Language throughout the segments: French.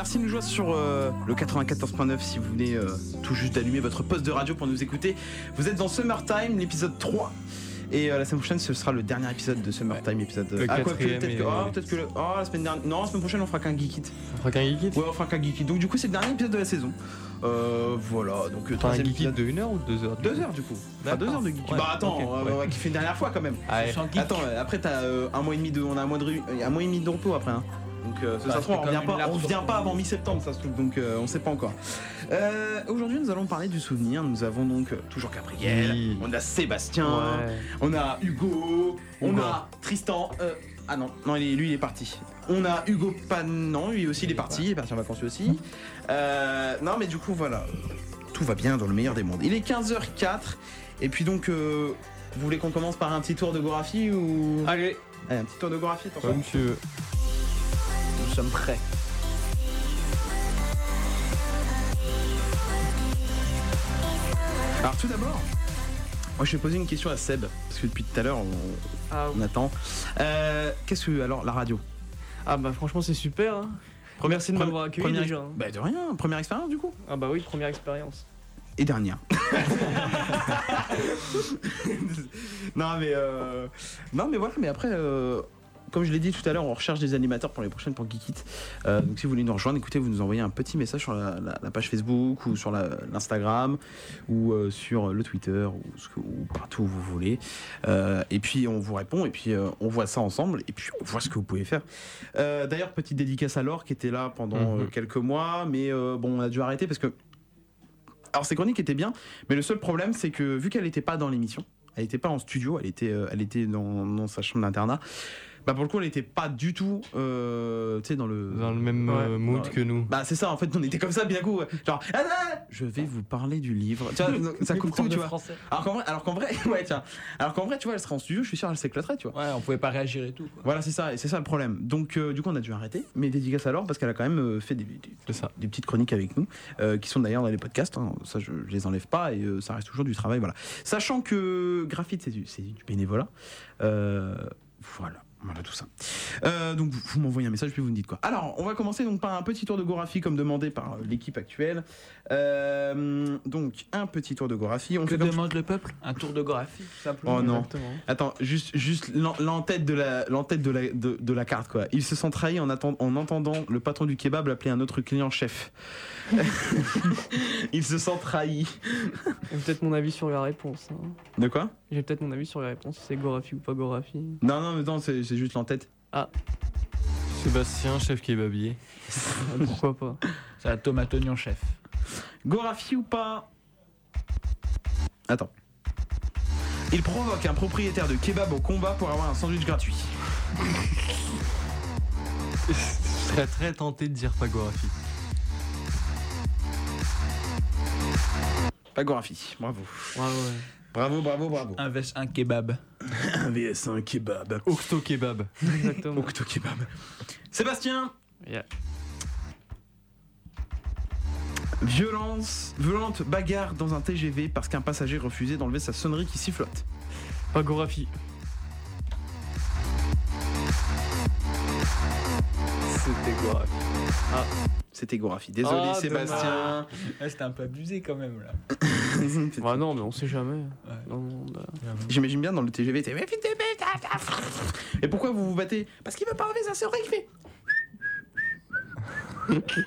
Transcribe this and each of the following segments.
Merci de nous jouer sur euh, le 94.9 si vous venez euh, tout juste d'allumer votre poste de radio pour nous écouter. Vous êtes dans Summertime, l'épisode 3. Et euh, la semaine prochaine, ce sera le dernier épisode de Summertime, épisode. Le ah, quoi, quatrième peut-être que, oh, peut-être que le- oh, la semaine dernière. Non, la semaine prochaine, on fera qu'un geek it. On fera qu'un geek it? Ouais, on fera qu'un geek it. Donc, du coup, c'est le dernier épisode de la saison. Euh, voilà, donc, Enfin, un troisième épisode. de 1 heure ou 2 heures Deux heures, du coup. Enfin, deux D'accord. heures de geek. Ouais, Bah, attends, ok, on va- ouais. on va kiffer une dernière fois quand même. Ah, ouais. Attends, après t'as euh, un mois et demi de, on a un mois de, un mois et demi de repos après. Hein. Donc euh, ça, Bah, se trouve, on revient pas, on revient pas avant mi-septembre, ça se trouve. Donc euh, on sait pas encore. Euh, Aujourd'hui, nous allons parler du souvenir. Nous avons donc euh, toujours Gabriel, Oui. on a Sébastien, Ouais. on a Hugo, on Hugo. a Tristan. euh, ah non, non, il est- lui il est parti. On a Hugo Pan, non, lui aussi il est parti, il est parti en vacances lui aussi. Euh, non, mais du coup voilà, tout va bien dans le meilleur des mondes. Il est 15h04 et puis donc. euh, vous voulez qu'on commence par un petit tour de Gorafi ou? Allez, Allez, un petit tour de Gorafi, attention. Comme tu veux. Nous sommes prêts. Alors tout d'abord, moi je vais poser une question à Seb, parce que depuis tout à l'heure on, Ah, on attend. Euh, Qu'est-ce que alors la radio? Ah bah franchement c'est super. Hein. Merci de m'avoir accueilli première, déjà. hein. Bah de rien, première expérience du coup. Ah bah oui, première expérience. Et dernière. non mais euh, non mais voilà, mais après. euh, comme je l'ai dit tout à l'heure, on recherche des animateurs pour les prochaines pour Geekit. Euh, donc si vous voulez nous rejoindre, écoutez, vous nous envoyez un petit message sur la, la- la page Facebook ou sur l'Instagram ou euh, sur le Twitter ou, ce que- ou partout où vous voulez. Euh, et puis on vous répond et puis on voit ça ensemble et puis on voit ce que vous pouvez faire. D'ailleurs, petite dédicace à Laure qui était là pendant Mhm. quelques mois, mais bon, on a dû arrêter parce que alors ces chroniques étaient bien, mais le seul problème c'est que vu qu'elle n'était pas dans l'émission, elle n'était pas en studio, elle était, elle était dans, dans sa chambre d'internat. Bah pour le coup elle n'était pas du tout, euh, tu sais dans le. Dans le même euh, Ouais. mood que nous. Bah c'est ça en fait on était comme ça puis d'un coup genre ah, ah, je vais vous parler du livre. Tu vois, ça coupe tout tu vois. français. Alors qu'en vrai, alors qu'en vrai, ouais tiens, alors qu'en vrai tu vois elle serait en studio, je suis sûr elle s'éclaterait tu vois. Ouais, on pouvait pas réagir et tout. Quoi. Voilà c'est ça et c'est ça le problème. Donc euh, du coup on a dû arrêter, mais dédicace alors parce qu'elle a quand même fait des, des- C'est ça. des petites chroniques avec nous, euh, qui sont d'ailleurs dans les podcasts. hein. ça, je, je les enlève pas et euh, ça reste toujours du travail. Voilà. Sachant que graphite, c'est du, bénévolat. Euh, voilà. Voilà tout ça. Euh, donc vous, vous m'envoyez un message puis vous me dites quoi. Alors on va commencer donc par un petit tour de Gorafi comme demandé par euh, l'équipe actuelle. Euh, donc un petit tour de Gorafi. On Que fait demande le peuple? Un tour de graphie, simplement. Oh non. Exactement. Attends, juste, juste l'en- l'entête de la, l'entête de la, de, de la carte quoi. Il se sent trahi en, attend- en entendant le patron du kebab appeler un autre client chef. Il se sent trahi. J'ai peut-être mon avis sur la réponse. hein. De quoi? J'ai peut-être mon avis sur la réponse, si c'est Gorafi ou pas Gorafi. Non, non, mais non, c'est c'est juste l'entête. Sébastien, chef kebabier. Ah, Pourquoi pas C'est la tomate oignon chef. Gorafi ou pas? Attends. Il provoque un propriétaire de kebab au combat pour avoir un sandwich gratuit. Je serais très tenté de dire Pagorafi. Pas Gorafi, bravo. Ouais, ouais. Bravo, bravo, bravo. Un vs un kebab. Un VS1 kebab. Octo kebab. Exactement. Octo kebab. Sébastien Yeah. Violence, violente bagarre dans un TGV parce qu'un passager refusait d'enlever sa sonnerie qui sifflote. Pas Gorafi. C'était Gorafi. C'était Gorafi. Désolé Ah, Sébastien. C'était un peu abusé quand même là. Bah non, mais on sait jamais. Ouais. Non, non, bah, J'imagine bien dans le TGV, t'es. Et pourquoi vous vous battez? Parce qu'il veut pas enlever sa sonnerie qui fait.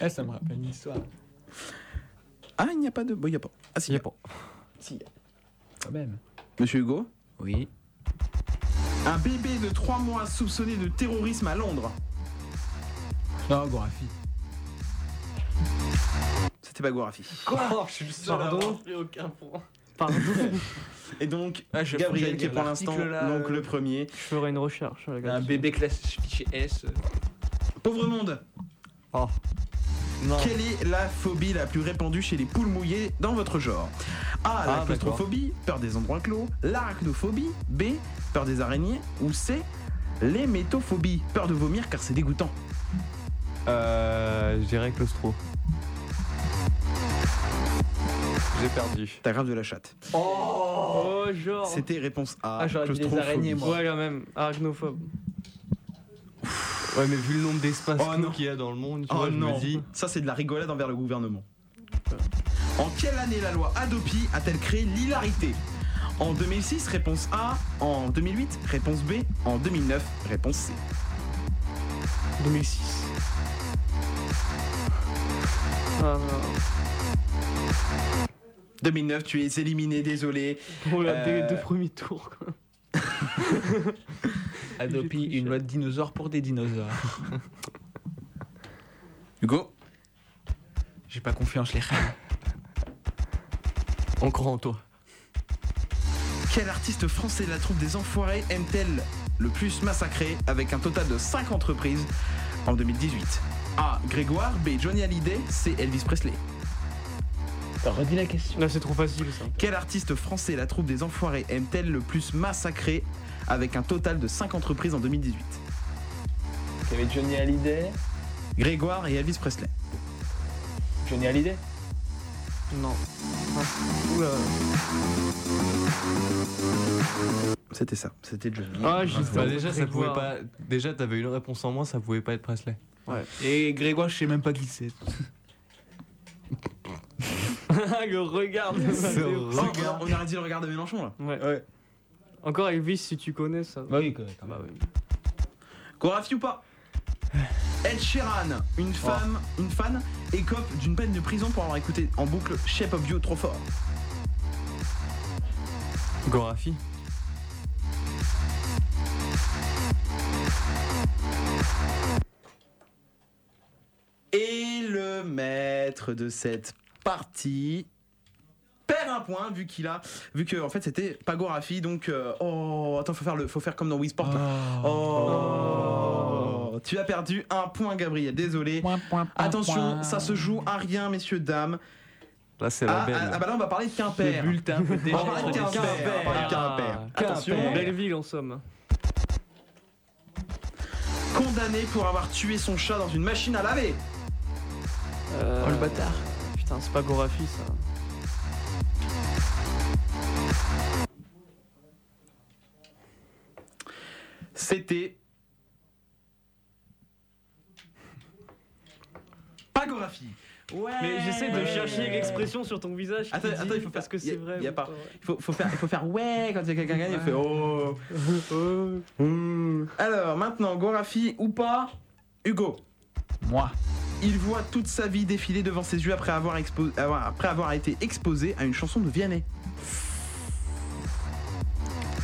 Eh, ça me rappelle une histoire. Ah, il n'y a pas de. Bon, il n'y a pas. Ah, si, Y a pas. Si, y a. Quand même. Monsieur Hugo? Oui. Un bébé de 3 mois soupçonné de terrorisme à Londres. Non, graphie. C'était pas Gorafi. Quoi Je suis le Pardon aucun point. Pardon. Et donc, Ah, je- Gabriel qui est pour l'instant là, donc euh, le premier. Je ferai une recherche. euh, Un là-dessus. bébé classifié S. euh, Pauvre monde Oh. Non. Quelle est la phobie la plus répandue chez les poules mouillées dans votre genre A. La Ah, claustrophobie, peur des endroits clos. L'arachnophobie. B. Peur des araignées. Ou C. L'hémétophobie, peur de vomir car c'est dégoûtant. Euh, je dirais claustro. J'ai perdu. T'as grave de la chatte. Oh, genre. C'était réponse A. Ah, j'aurais dit les claustrophobie. araignées, moi. Ouais, quand même. Arachnophobe. Ouais, mais vu le nombre d'espaces Oh, qu'il y a dans le monde, tu Oh vois, je non, me dis. ça c'est de la rigolade envers le gouvernement. En quelle année la loi Adopi a-t-elle créé l'hilarité? En 2006, réponse A. En 2008, réponse B. En 2009, réponse C. 2006. Ah, 2009, tu es éliminé, désolé. On l'a Euh, deux premiers tours. quoi. Adopi, une loi de dinosaure pour des dinosaures. Hugo J'ai pas confiance, les frères. On croit en toi. Quel artiste français la troupe des Enfoirés aime-t-elle le plus massacrer avec un total de 5 entreprises en 2018 A. Grégoire, B. Johnny Hallyday, C. Elvis Presley. Redis la question. Là, c'est trop facile ça. Quel artiste français la troupe des Enfoirés aime-t-elle le plus massacrer avec un total de 5 entreprises en 2018 Il y avait Johnny Hallyday. Grégoire et Elvis Presley. Johnny Hallyday Non. Ah, Oula. C'était ça, c'était Johnny. Ah, Bah, déjà, ça pouvait Grégoire. pas. Déjà, t'avais une réponse en moins, ça pouvait pas être Presley. Et Grégoire, je sais même pas qui c'est. le regard. de Ce Mathéo. Oh, on, on aurait dit le regard de Mélenchon là. Ouais. Encore Elvis, si tu connais ça. Bah oui, quand même. Bah oui. Gorafi ou pas Ed Sheeran, une femme, une fan, écope d'une peine de prison pour avoir écouté en boucle Shape of You trop fort. Gorafi. Maître de cette partie. Perd un point vu qu'il a vu que en fait c'était pas Gorafi donc euh, oh attends faut faire le faut faire comme dans Wii Sport là. Oh, tu as perdu un point Gabriel. Désolé. Attention ça se joue à rien messieurs dames. Là, c'est la ah, belle. ah, ah, bah là on va parler de Quimper. Le bulletin on va parler de être Quimper, on va parler de Quimper. attention. Quimper. Belleville en somme. condamné pour avoir tué son chat dans une machine à laver Euh, Oh le bâtard. Putain, c'est pas Gorafi ça. c'était pas Gorafi ouais Mais j'essaie de Ouais. chercher l'expression sur ton visage. qui Attends, dit attends, il faut parce faire- que y a- c'est vrai. y a ou pas. vrai. Il faut, faut faire, il faut faire ouais quand il y a quelqu'un qui gagne, il fait oh. Oh. Alors maintenant, Gorafi ou pas Hugo. Moi. Il voit toute sa vie défiler devant ses yeux après avoir, expo- avoir- après avoir été exposé à une chanson de Vianney.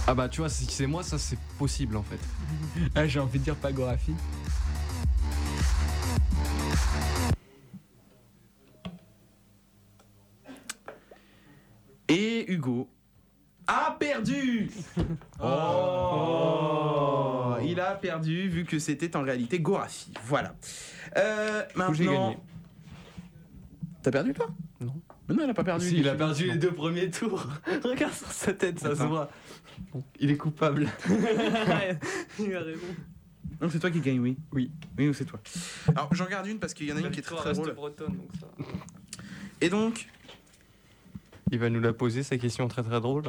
Ah bah, tu vois, si c'est moi, ça c'est possible en fait. Ah, j'ai envie de dire Pagographie. Et Hugo a perdu Oh Il a perdu vu que c'était en réalité Gorafi. Voilà. Euh, maintenant. T'as perdu toi? Non. Mais non, il a pas perdu. Si, il a perdu les deux premiers tours. Regarde sur sa tête, ça se voit. Il est coupable. Il a raison. Non, c'est toi qui gagne, oui? Oui. Oui, c'est toi? Alors, j'en garde une parce qu'il y en a une qui est très très reste drôle. bretonne donc ça. Et donc, Il va nous la poser, sa question très très drôle.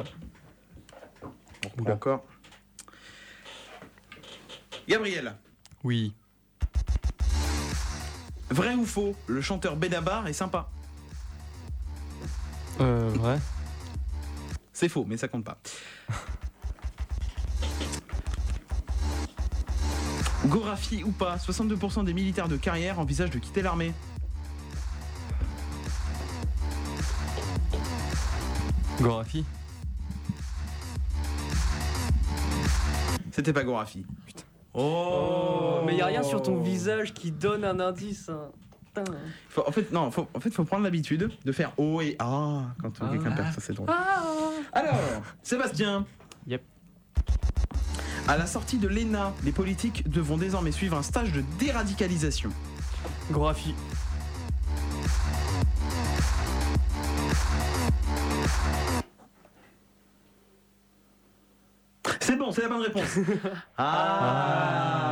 Encore. Gabriel, Oui. Vrai ou faux, le chanteur Benabar est sympa Euh, vrai C'est faux, mais ça compte pas. Gorafi ou pas, 62% des militaires de carrière envisagent de quitter l'armée. Gorafi C'était pas Gorafi. Oh, mais y a rien sur ton visage qui donne un indice. hein. Putain. Faut- en fait, non, faut, en fait, faut prendre l'habitude de faire O et A quand Ah. quelqu'un perd, ça c'est drôle. Alors, Sébastien. Yep. À la sortie de l'ENA, les politiques devront désormais suivre un stage de déradicalisation. Gorafi. C'est la bonne réponse. ah,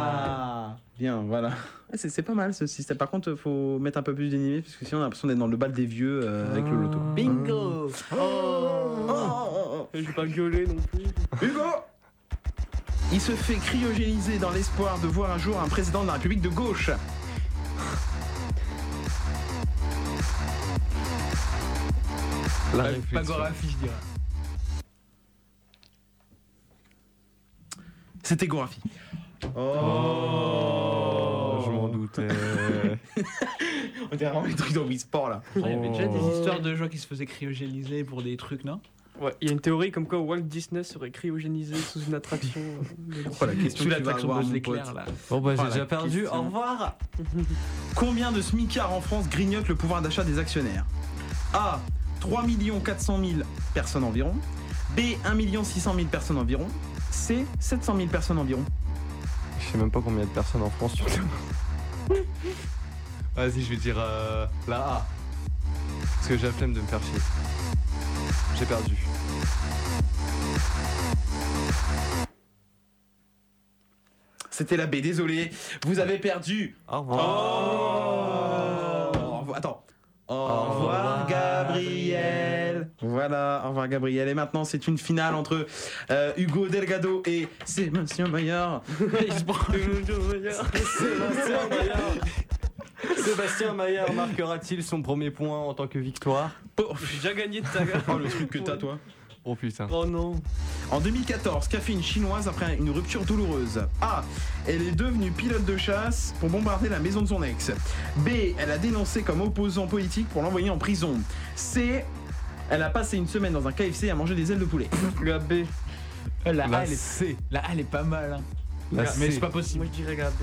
Bien, voilà. Ouais, C'est c'est pas mal ce système. Par contre, faut mettre un peu plus d'animé parce que sinon on a l'impression d'être dans le bal des vieux euh, avec le loto. Bingo Oh, oh, oh. Je vais pas gueuler non plus. Hugo Il se fait cryogéniser dans l'espoir de voir un jour un président de la République de gauche. La. Gorafi, je dirais. C'était Gorafi. Oh, je m'en doutais. On dirait vraiment les trucs dans Wii Sport là. Il y avait déjà des Oh. histoires de gens qui se faisaient cryogéniser pour des trucs, non? Ouais, il y a une théorie comme quoi Walt Disney serait cryogénisé sous une attraction. euh, de Oh, la question Sous l'attraction mon l'éclair, là. Bon bah j'ai déjà perdu, question. au revoir Combien de smicards en France grignotent le pouvoir d'achat des actionnaires? A. 3 400 000 personnes environ. B. 1 600 000 personnes environ. C. 700 000 personnes environ. Je sais même pas combien de personnes en France surtout. Vas-y, je vais dire euh, la A. Parce que j'ai la flemme de me faire chier. J'ai perdu. C'était la B, désolé. Vous avez perdu. Au revoir. Au revoir- Attends. Au revoir Gabriel. Voilà, au revoir Gabriel. Et maintenant c'est une finale entre euh, Hugo Delgado et Sébastien Maillard. Sébastien Maillard. Sébastien Maillard marquera-t-il son premier point en tant que victoire? Oh, J'ai déjà gagné de ta gueule. oh, le truc que t'as toi. Oh putain. Oh non. En 2014, qu'a fait une chinoise après une rupture douloureuse A. Elle est devenue pilote de chasse pour bombarder la maison de son ex. B. Elle a dénoncé comme opposant politique pour l'envoyer en prison. C. Elle a passé une semaine dans un KFC à manger des ailes de poulet. La B. Euh, La La A, elle est, C. la A, elle est pas mal. Hein. La Mais C. c'est pas possible. Moi je dirais la B.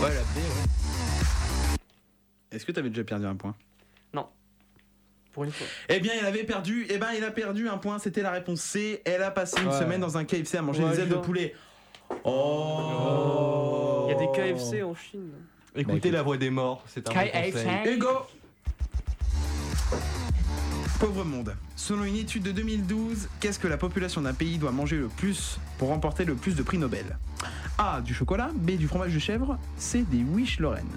Ouais, la B, ouais. Est-ce que t'avais déjà perdu un point? Pour une fois. Eh bien, il avait perdu. Eh ben, il a perdu un point. C'était la réponse C. Elle a passé une Ouais. semaine dans un KFC à manger Ouais, des ailes de poulet. Oh. Il y a des KFC en Chine. Écoutez la voix des morts, c'est un bon conseil. Hugo Pauvre monde. Selon une étude de 2012, qu'est-ce que la population d'un pays doit manger le plus pour remporter le plus de prix Nobel? A. Du chocolat. B. Du fromage de chèvre. C. Des Wish Lorraine.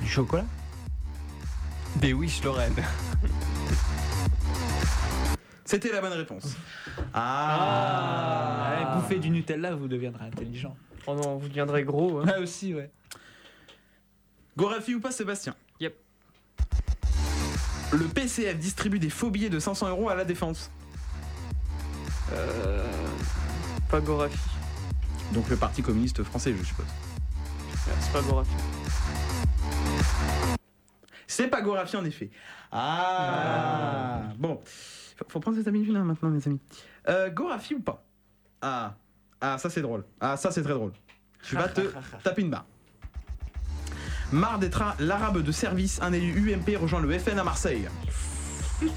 Du chocolat? Des Wish Lorraine. C'était la bonne réponse. Ah. Ouais, Bouffez du Nutella, vous deviendrez intelligent. Oh non, vous deviendrez gros. hein. Ah, aussi, ouais. Gorafi ou pas, Sébastien Yep. Le PCF distribue des faux billets de 500 euros à la défense. Euh. Pas Gorafi. Donc le Parti communiste français, je suppose. C'est pas Gorafi. C'est pas Gorafi en effet. Ah, Bon, faut, faut prendre cette habitude là maintenant, mes amis. Euh, Gorafi ou pas? Ah, ah ça c'est drôle. Ah ça c'est très drôle. Tu vas te taper une barre. Marre d'être l'arabe de service, un élu UMP rejoint le FN à Marseille.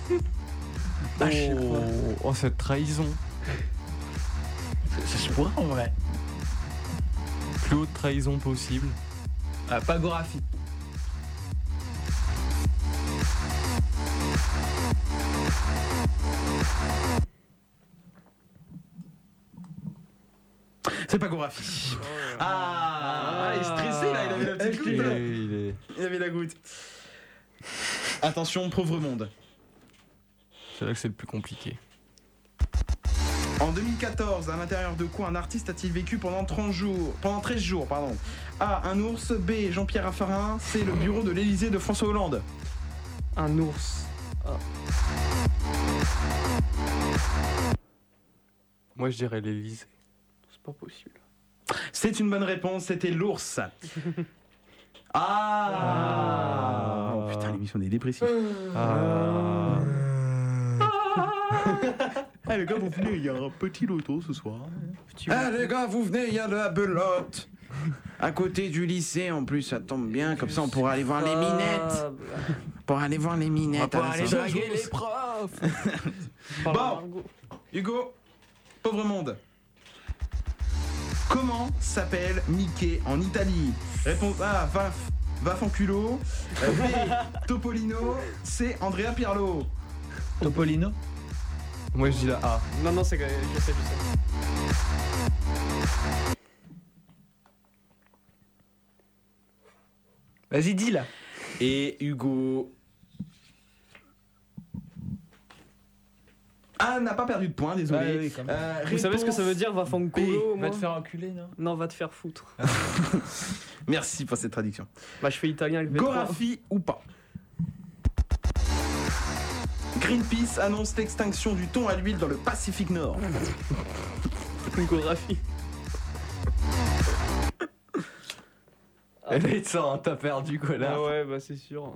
Ah, Oh, oh, cette trahison. Ça se pourrait en vrai. Plus haute trahison possible. Ah, pas C'est pas Gorafi. Ah, il est stressé là, il avait la petite goutte. là. est, il est- Il avait la goutte. Attention, pauvre monde. C'est là que c'est le plus compliqué. En 2014, à l'intérieur de quoi un artiste a-t-il vécu pendant 30 jours Pendant 13 jours, pardon? A. Un ours. B. Jean-Pierre Raffarin. C. Le bureau de l'Elysée de François Hollande. Un ours. Moi je dirais l'Elysée. C'est pas possible. C'est une bonne réponse, c'était l'ours. Ah, Oh putain, l'émission des dépressifs. Ah. Ah les gars, vous venez, il y a un petit loto ce soir. Ah les gars, vous venez, il y a de la belote. À côté du lycée, en plus, ça tombe bien, comme ça on pourra aller voir les minettes. Pour aller voir les minettes. Pour à la aller draguer les profs Bon. Hugo, pauvre monde. Comment s'appelle Mickey en Italie Réponse A, Vaf, Vafanculo. Euh, B, Topolino. C, Andrea Pirlo. Topolino Moi je dis la A. Non, non, c'est que je sais, je sais. Vas-y, dis là. Et Hugo. Ah, n'a pas perdu de points, désolé. Ouais, oui. Euh, Vous savez ce que ça veut dire, va B. fanculo Va te faire enculer, non? Non, va te faire foutre. Merci pour cette traduction. Bah, je fais italien avec V3. Gorafi ou pas? Greenpeace annonce l'extinction du thon à l'huile dans le Pacifique Nord. Gorafi. Elle est ça, hein, t'as perdu quoi là. Ah ouais, bah c'est sûr.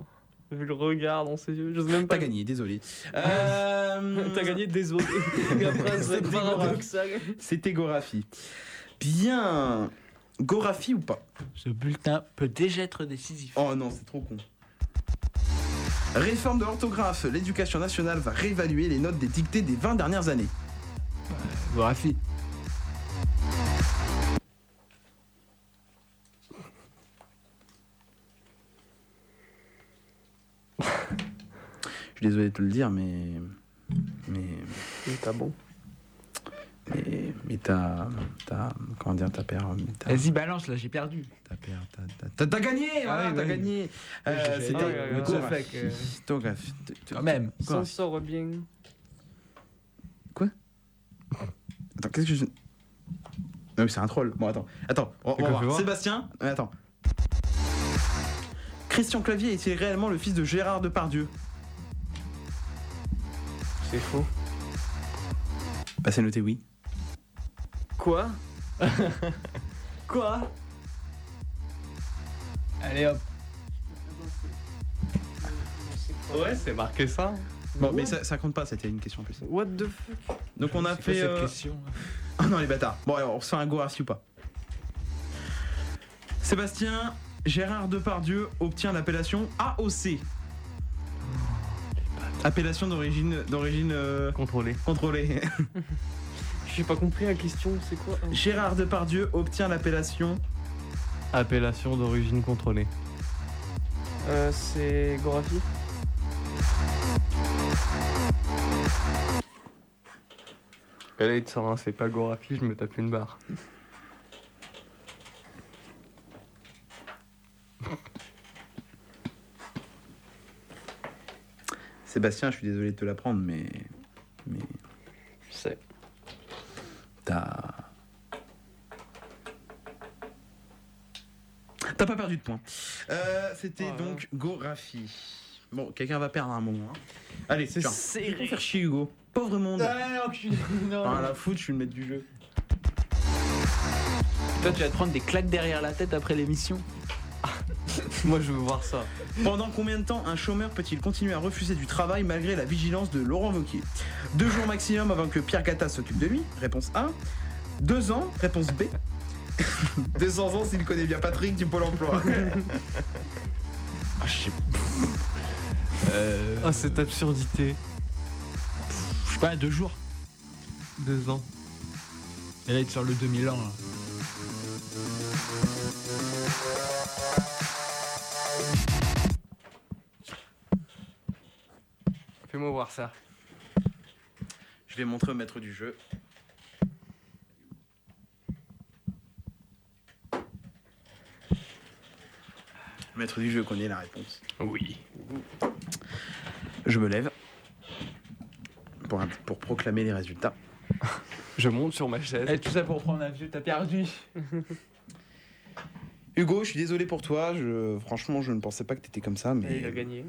Vu le regard dans ses yeux, j'ose même pas. T'as gagné, désolé. Euh, T'as gagné, désolé. C'était Gorafi. Bien. Gorafi ou pas? Ce bulletin peut déjà être décisif. Oh non, c'est trop con. Réforme de l'orthographe. L'éducation nationale va réévaluer les notes des dictées des 20 dernières années. Gorafi. Suis désolé de te le dire, mais. Mais. Mais T'as bon. Mais. Mais t'as. T'as. Comment dire T'as perdu. Vas-y, balance, là, j'ai perdu. t'as perdu. T'as- t'as- T'as t'as gagné voilà, oui, T'as oui. gagné Euh, C'était. Ah. Ça fait que- Gorafi. Quand même. S'en sort bien. Attends, qu'est-ce que je. Non, mais c'est un troll. Bon, attends. Attends, on, on quoi, va voir. Sébastien, euh, attends. Christian Clavier est-il réellement le fils de Gérard Depardieu C'est faux. Bah, c'est noté oui. Quoi Quoi Allez hop. Ouais, c'est marqué ça. Bon, mais ça, ça compte pas, c'était une question en plus. What the fuck Donc, on a quoi fait. cette euh, question Ah non, les bâtards. Bon, alors, on se fait un Gorafi ou pas Sébastien, Gérard Depardieu obtient l'appellation AOC. Appellation d'origine d'origine euh, Contrôlé. contrôlée. J'ai pas compris la question, c'est quoi Gérard Depardieu obtient l'appellation Appellation d'origine contrôlée. euh, C'est Gorafi? Elle est ça, hein, c'est pas Gorafi, je me tape une barre. Sébastien, je suis désolé de te l'apprendre, mais. Mais. Je sais. T'as. T'as pas perdu de points. Euh, C'était Oh donc Gorafi. Bon, quelqu'un va perdre à un moment. hein. Allez, c'est serré. Faut faire chier Hugo. Pauvre monde. Ah, enculé. Non. Enfin, la foot, je suis le maître du jeu. Toi, tu vas te prendre des claques derrière la tête après l'émission. Moi, je veux voir ça. Pendant combien de temps un chômeur peut-il continuer à refuser du travail malgré la vigilance de Laurent Wauquiez? Deux jours maximum avant que Pierre Gattaz s'occupe de lui Réponse A. Deux ans Réponse B. 200 ans s'il connaît bien Patrick du Pôle emploi. Ah, je sais Euh. Ah, cette absurdité. Je sais pas, deux jours. Deux ans. Et là, il te sort le 2000 ans. Là. Fais-moi voir ça. Je vais montrer au maître du jeu. Le maître du jeu connaît la réponse. Oui. Je me lève pour, pour proclamer les résultats. Je monte sur ma chaise. Tout ça pour prendre un vieux, t'as perdu. Hugo, je suis désolé pour toi. Je, franchement, je ne pensais pas que t'étais comme ça, Et il a mais gagné.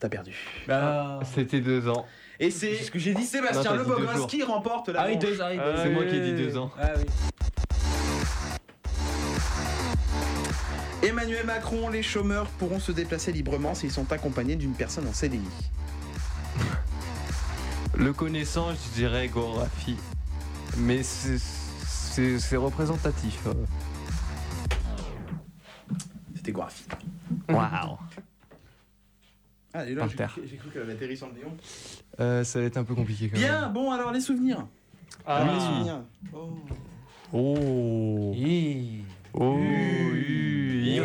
T'as perdu. Bah. C'était deux ans. Et c'est C'est ce que j'ai dit. Sébastien Le jours. qui remporte la Ah oui, deux ans. Ah, C'est moi qui ai dit deux ans. Ah oui. Emmanuel Macron, les chômeurs pourront se déplacer librement s'ils sont accompagnés d'une personne en CDI. Le connaissant, je dirais Gorafi. Mais c'est représentatif. euh. C'était Gorafi. Waouh. Ah, et là, Par j'ai terre. cru- j'ai cru qu'elle avait atterri sur le néon. Euh, ça va être un peu compliqué quand Bien, même. bon, alors les souvenirs. Ah. Les souvenirs. Oh. Oh. Hi. Oh. U. Y.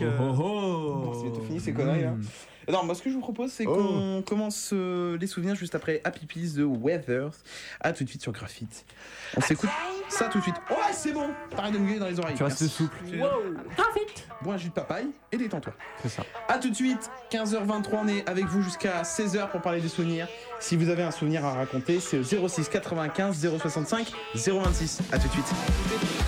Oh, oh, oh. Bon, c'est bientôt fini, ces conneries, là. Mm. Non, moi ce que je vous propose, c'est Oh. qu'on commence euh, les souvenirs juste après Happy Peace de Weathers. À tout de suite sur Graphite. On s'écoute ça tout de suite. Ouais, c'est bon T'arrêtes de me gueuler dans les oreilles. Tu restes souple. Bois un jus de papaye et détends-toi. C'est ça. A tout de suite, 15h23, on est avec vous jusqu'à 16h pour parler des souvenirs. Si vous avez un souvenir à raconter, c'est au 06 95 065 026. A tout de suite.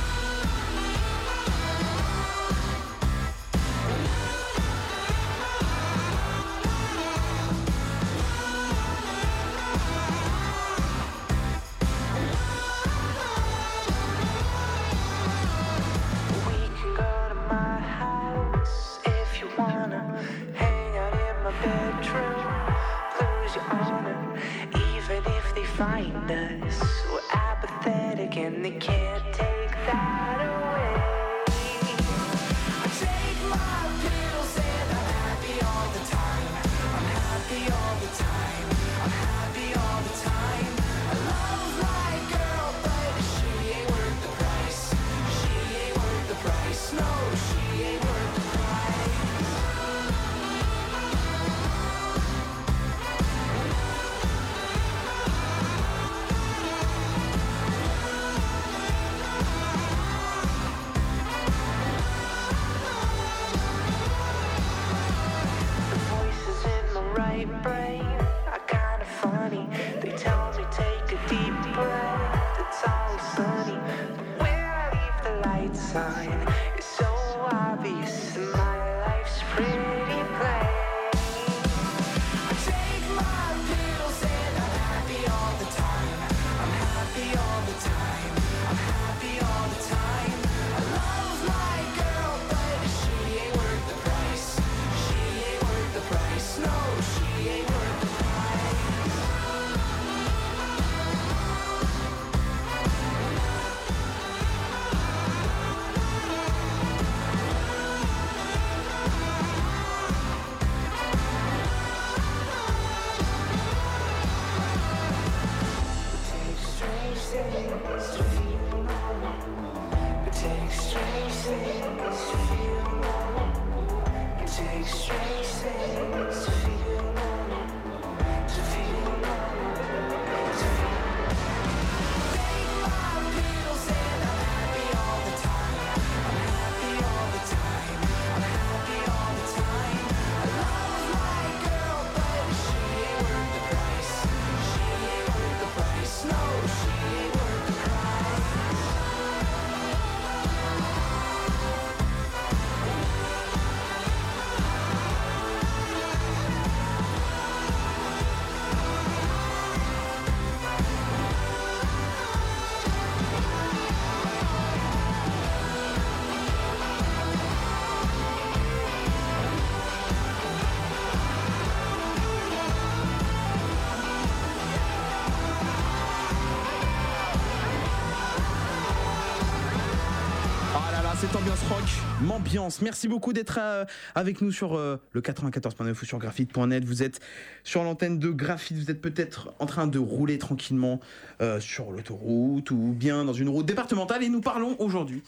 M'ambiance. Merci beaucoup d'être euh, avec nous sur euh, le 94.9 ou sur graphite.net. Vous êtes sur l'antenne de Graphite, vous êtes peut-être en train de rouler tranquillement euh, sur l'autoroute ou bien dans une route départementale et nous parlons aujourd'hui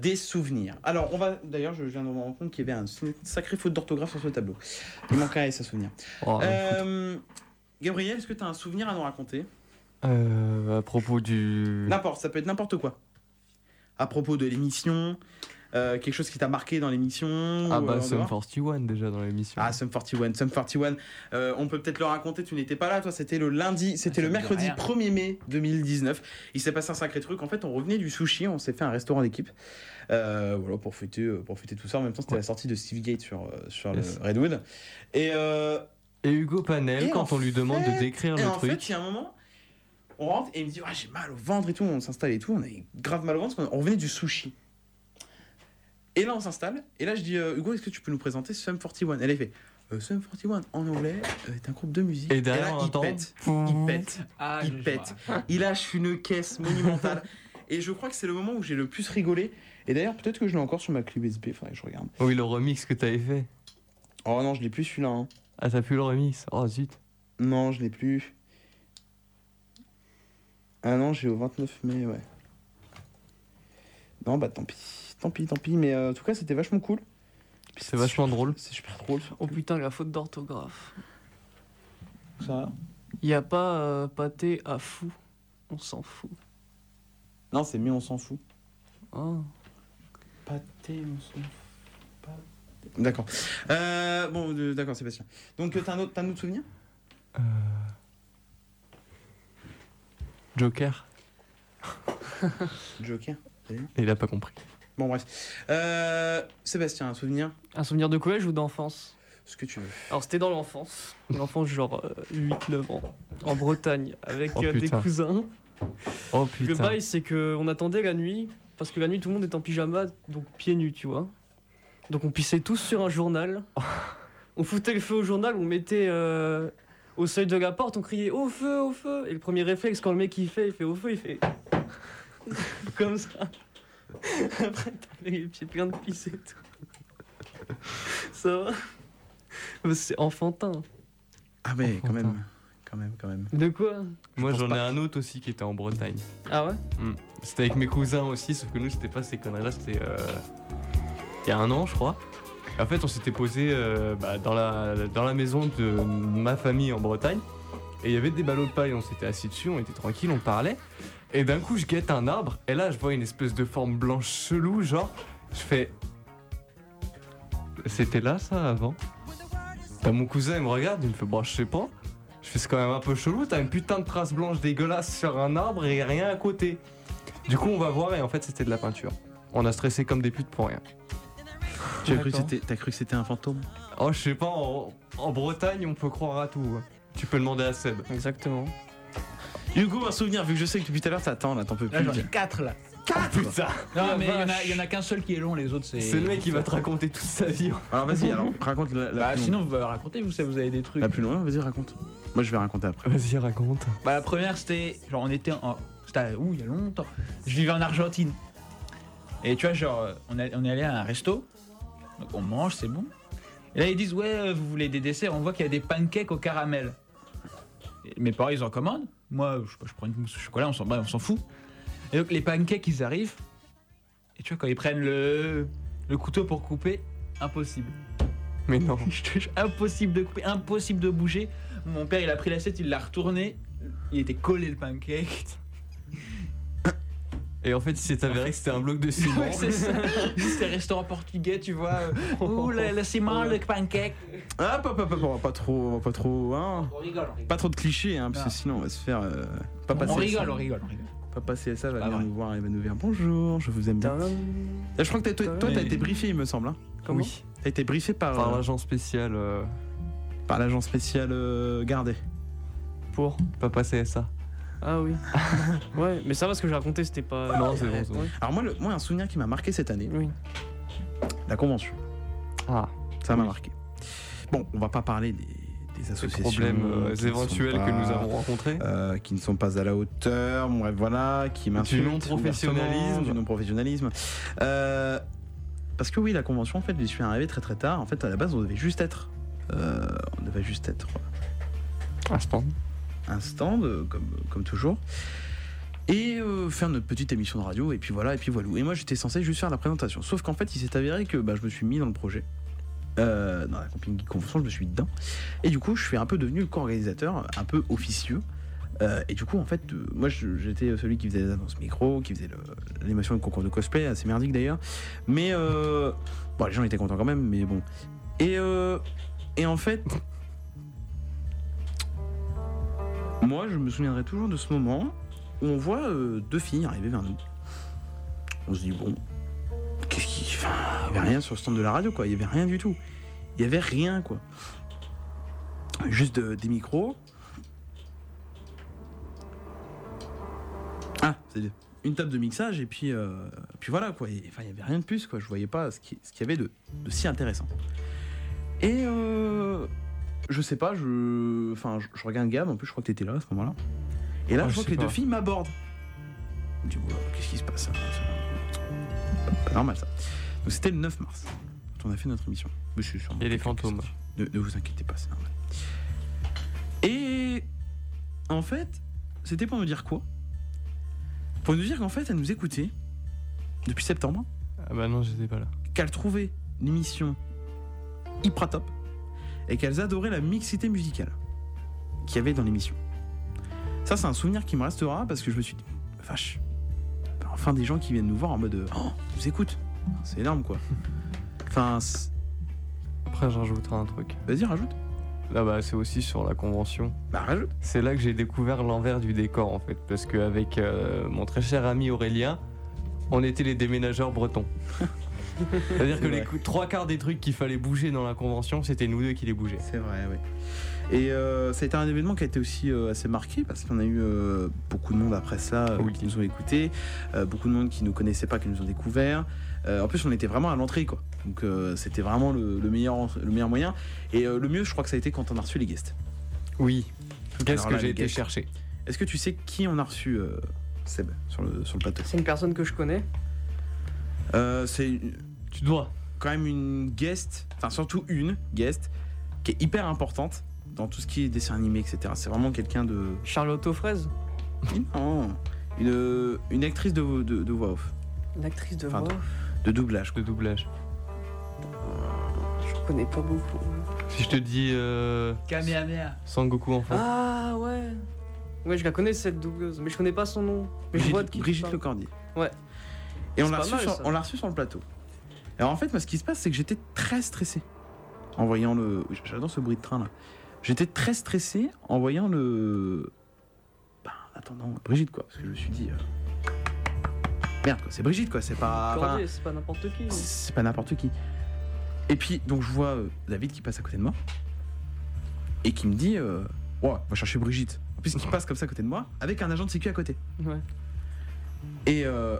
des souvenirs. Alors, on va d'ailleurs, je viens de me rendre compte qu'il y avait un sacré faute d'orthographe sur ce tableau. Il manque un S à souvenir. Oh, Euh, Gabriel, est-ce que tu as un souvenir à nous raconter? Euh, à propos du. N'importe, ça peut être n'importe quoi. À propos de l'émission, euh, quelque chose qui t'a marqué dans l'émission Ah ou, euh, bah en Sum dehors 41 déjà dans l'émission. Ah, Sum 41, Sum 41. Euh, on peut peut-être le raconter, tu n'étais pas là, toi, c'était le lundi, c'était ça le mercredi rien. 1er mai 2019. Il s'est passé un sacré truc. En fait, on revenait du sushi, on s'est fait un restaurant d'équipe. Euh, voilà, pour fêter, euh, pour fêter tout ça. En même temps, c'était Ouais. la sortie de Steve Gate sur, euh, sur Yes. le Redwood. Et, euh, Et Hugo Panel, Et quand on lui demande de décrire et le en truc. fait, il y a un moment, on rentre et il me dit ouais, j'ai mal au ventre et tout. On s'installe et tout. On avait grave mal au ventre parce qu'on revenait du sushi. Et là, on s'installe. Et là, je dis euh, Hugo, est-ce que tu peux nous présenter Sum 41 Elle a fait euh, Sum 41 en anglais euh, est un groupe de musique. Et derrière, là, on il entend. pète. Il pète. Ah, Il pète. Il lâche une caisse monumentale. et je crois que c'est le moment où j'ai le plus rigolé. Et d'ailleurs, peut-être que je l'ai encore sur ma clé USB. Faudrait que je regarde. Oui, le remix que t'avais fait. Oh non, je l'ai plus celui-là. hein. Ah, t'as plus le remix Oh zut. Non, je l'ai plus. Ah non, j'ai au 29 mai, ouais. Non, bah tant pis. Tant pis, tant pis. Mais euh, en tout cas, c'était vachement cool. C'est vachement drôle. C'est super drôle. Oh putain, la faute d'orthographe. Ça va Il y a pas euh, pâté à fou. On s'en fout. Non, c'est mais on s'en fout. Oh. Pâté, on s'en fout. D'accord. Euh, bon, euh, d'accord, Sébastien. Donc, euh, t'as un, autre- t'as un autre souvenir? Euh, Joker. Joker? Et il a pas compris. Bon, bref. Euh, Sébastien, un souvenir? Un souvenir de collège ou d'enfance? Ce que tu veux. Alors c'était dans l'enfance. L'enfance genre 8-9 ans. En Bretagne. Avec Oh, euh, des putain. cousins. Oh Le putain. bail c'est que on attendait la nuit. Parce que la nuit tout le monde est en pyjama. Donc pieds nus tu vois. Donc on pissait tous sur un journal. On foutait le feu au journal. On mettait euh, au seuil de la porte. On criait au feu, au feu. Et le premier réflexe quand le mec il fait, il fait au feu, il fait... Comme ça. Après t'as les pieds pleins de pisse et tout. Ça va C'est enfantin. Ah, mais quand même. Quand même, quand même. De quoi? Moi j'en ai un autre aussi qui était en Bretagne. Ah ouais? C'était avec mes cousins aussi, sauf que nous c'était pas ces conneries-là, c'était euh, il y a un an je crois. Et en fait on s'était posé euh, bah, dans, la, dans la maison de ma famille en Bretagne. Et il y avait des ballots de paille, on s'était assis dessus, on était tranquille, on parlait. Et d'un coup je guette un arbre, et là je vois une espèce de forme blanche chelou, genre, je fais... C'était là ça avant? Bah, Mon cousin il me regarde, il me fait, bon je sais pas. Je fais c'est quand même un peu chelou, t'as une putain de trace blanche dégueulasse sur un arbre et rien à côté. Du coup, on va voir et en fait, c'était de la peinture. On a stressé comme des putes pour rien. Tu as cru que c'était- t'as cru que c'était un fantôme? Oh, je sais pas, en, en Bretagne, on peut croire à tout. hein. Tu peux demander à Seb. Exactement. Du coup, un souvenir, vu que je sais que depuis tout à l'heure t'attends là, t'en peux Là, plus. j'en ai 4 là. Putain Non, mais il y en a- a qu'un seul qui est long, les autres c'est. C'est le mec qui va te raconter toute sa vie. Alors vas-y, alors raconte la, la Bah, plus sinon, vous racontez, vous savez, vous avez des trucs. La plus loin, vas-y, raconte. Moi, je vais raconter après. Vas-y, raconte. Bah, la première, c'était. Genre, on était en. C'était. Ouh, il y a longtemps. Je vivais en Argentine. Et tu vois, genre, on, est- on est allé à un resto. Donc, on mange, c'est bon. Et là, ils disent, ouais, euh, vous voulez des desserts On voit qu'il y a des pancakes au caramel. Et mes parents, ils en commandent. Moi, je, sais pas, je prends une mousse au chocolat, on s'en bat, on s'en fout. Et donc, les pancakes, ils arrivent. Et tu vois, quand ils prennent le, le couteau pour couper, impossible. Mais non. Impossible de couper, impossible de bouger. Mon père, il a pris l'assiette, il l'a retourné. Il était collé le pancake. Et en fait, il s'est avéré que c'était un bloc de ciment. Ouais, c'est ça. C'était un restaurant portugais, tu vois. Ouh, le, le ciment, le pancake. Ah, pas, pas, pas, pas, pas trop, pas trop, hein. On rigole, on rigole. Pas trop de clichés, hein, parce que Non. sinon on va se faire. euh, pas On passer rigole, on rigole, on rigole. Pas passer ça, va pas venir vrai. nous voir, il va nous dire bonjour, je vous aime bien. Là, je crois que t'as- toi, toi, t'as Mais- été briefé, il me semble. Hein. Comment Oui. T'as été briefé par, Par euh, l'agent spécial, euh, par l'agent spécial euh, Gardé. Pour Papa CSA. Ah oui. ouais, mais ça va, ce que j'ai raconté, c'était pas. Non, c'est bon. Ouais. Alors, moi, le, moi, un souvenir qui m'a marqué cette année, Oui. la convention. Ah, Ça m'a marqué. Bon, on va pas parler des, des associations. problèmes euh, éventuels que nous avons rencontrés. euh, qui ne sont pas à la hauteur, bref, voilà, qui m'insultent. non-professionnalisme. Du non-professionnalisme. Euh, parce que oui, la convention, en fait, j'y suis arrivé très très tard. En fait, à la base, on devait juste être. euh, on devait juste être Ah, je pense. Un stand, euh, comme, comme toujours. Et euh, faire notre petite émission de radio, et puis voilà, et puis voilà. Et moi j'étais censé juste faire la présentation. Sauf qu'en fait, il s'est avéré que bah, je me suis mis dans le projet. Euh, dans la Convention, je me suis mis dedans. Et du coup, je suis un peu devenu le co-organisateur, un peu officieux. Et du coup, en fait, moi j'étais celui qui faisait les annonces micro, qui faisait l'animation de concours de cosplay, assez merdique d'ailleurs. Mais bon, les gens étaient contents quand même, mais bon. Et, et en fait, moi je me souviendrai toujours de ce moment où on voit euh, deux filles arriver vers nous. On se dit, bon, qu'est-ce qui. Enfin, il n'y avait rien sur le stand de la radio, quoi. Il n'y avait rien du tout. Il n'y avait rien, quoi. Juste de- des micros. Ah, c'est une table de mixage et puis, euh, puis voilà quoi. Enfin, il n'y avait rien de plus quoi. Je voyais pas ce qui- ce qu'il y avait de, de si intéressant. Et euh, je sais pas, je, enfin, je, je regarde Gab. En plus, je crois que t'étais là à ce moment-là. Et là, Ah, je je vois que les deux filles m'abordent. Je me dis, qu'est-ce qui se passe hein, ça- Pas, pas normal ça. Donc c'était le 9 mars quand on a fait notre émission. Monsieur, sûrement Et les quelques fantômes. Ne, ne vous inquiétez pas, c'est normal. Et en fait, c'était pour nous dire quoi? Pour nous dire qu'en fait, elle nous écoutait depuis septembre, Ah bah non, j'étais pas là. qu'elle trouvait l'émission hyper top et qu'elles adoraient la mixité musicale qu'il y avait dans l'émission. Ça, c'est un souvenir qui me restera parce que je me suis dit, vache, enfin des gens qui viennent nous voir en mode, oh, ils nous écoutent. C'est énorme quoi. Enfin, Après, je rajouterai un truc. vas-y, rajoute. Là, bah, c'est aussi sur la convention. Bah, rajoute. C'est là que j'ai découvert l'envers du décor en fait, parce qu'avec euh, mon très cher ami Aurélien, on était les déménageurs bretons. C'est-à-dire que les trois quarts des trucs qu'il fallait bouger dans la convention, c'était nous deux qui les bougeaient. C'est vrai, oui. Et euh, ça a été un événement qui a été aussi euh, assez marqué parce qu'on a eu euh, beaucoup de monde après ça euh, Oui. qui nous ont écoutés, euh, beaucoup de monde qui nous connaissait pas, qui nous ont découvert. Euh, en plus, on était vraiment à l'entrée, quoi. Donc euh, c'était vraiment le, le meilleur, le meilleur moyen. Et euh, le mieux, je crois que ça a été quand on a reçu les guests. Oui. Qu'est-ce que j'ai été guests. chercher? Est-ce que tu sais qui on a reçu, euh, Seb, sur le, sur le plateau? C'est une personne que je connais. Euh, C'est Quand même une guest, enfin surtout une guest, qui est hyper importante dans tout ce qui est dessin animé, etc. C'est vraiment quelqu'un de. Charlotte aux fraises. Non, une, une actrice de, de, de voix off, Une actrice de Enfin, voix. de doublage. De doublage. Je connais pas beaucoup. Si je te dis euh, Kamehameha. Sangoku enfant. Ah ouais. Ouais, je la connais cette doubleuse, mais je connais pas son nom. Mais je vois de Brigitte, qui tu Brigitte parles. Lecordier. Ouais. Et on C'est l'a pas reçu, mal, sur- ça. on l'a reçu sur le plateau. Alors en fait, moi, ce qui se passe, c'est que j'étais très stressé en voyant le. J'adore ce bruit de train là. J'étais très stressé en voyant le. Ben, attendant, Brigitte quoi, parce que je me suis dit. euh, Merde quoi, c'est Brigitte quoi, c'est pas. Cordier, c'est pas n'importe qui. C'est pas n'importe qui. Et puis, donc, je vois euh, David qui passe à côté de moi et qui me dit euh, Ouais, va chercher Brigitte. En plus, qui passe comme ça à côté de moi avec un agent de sécu à côté. Ouais. Et euh,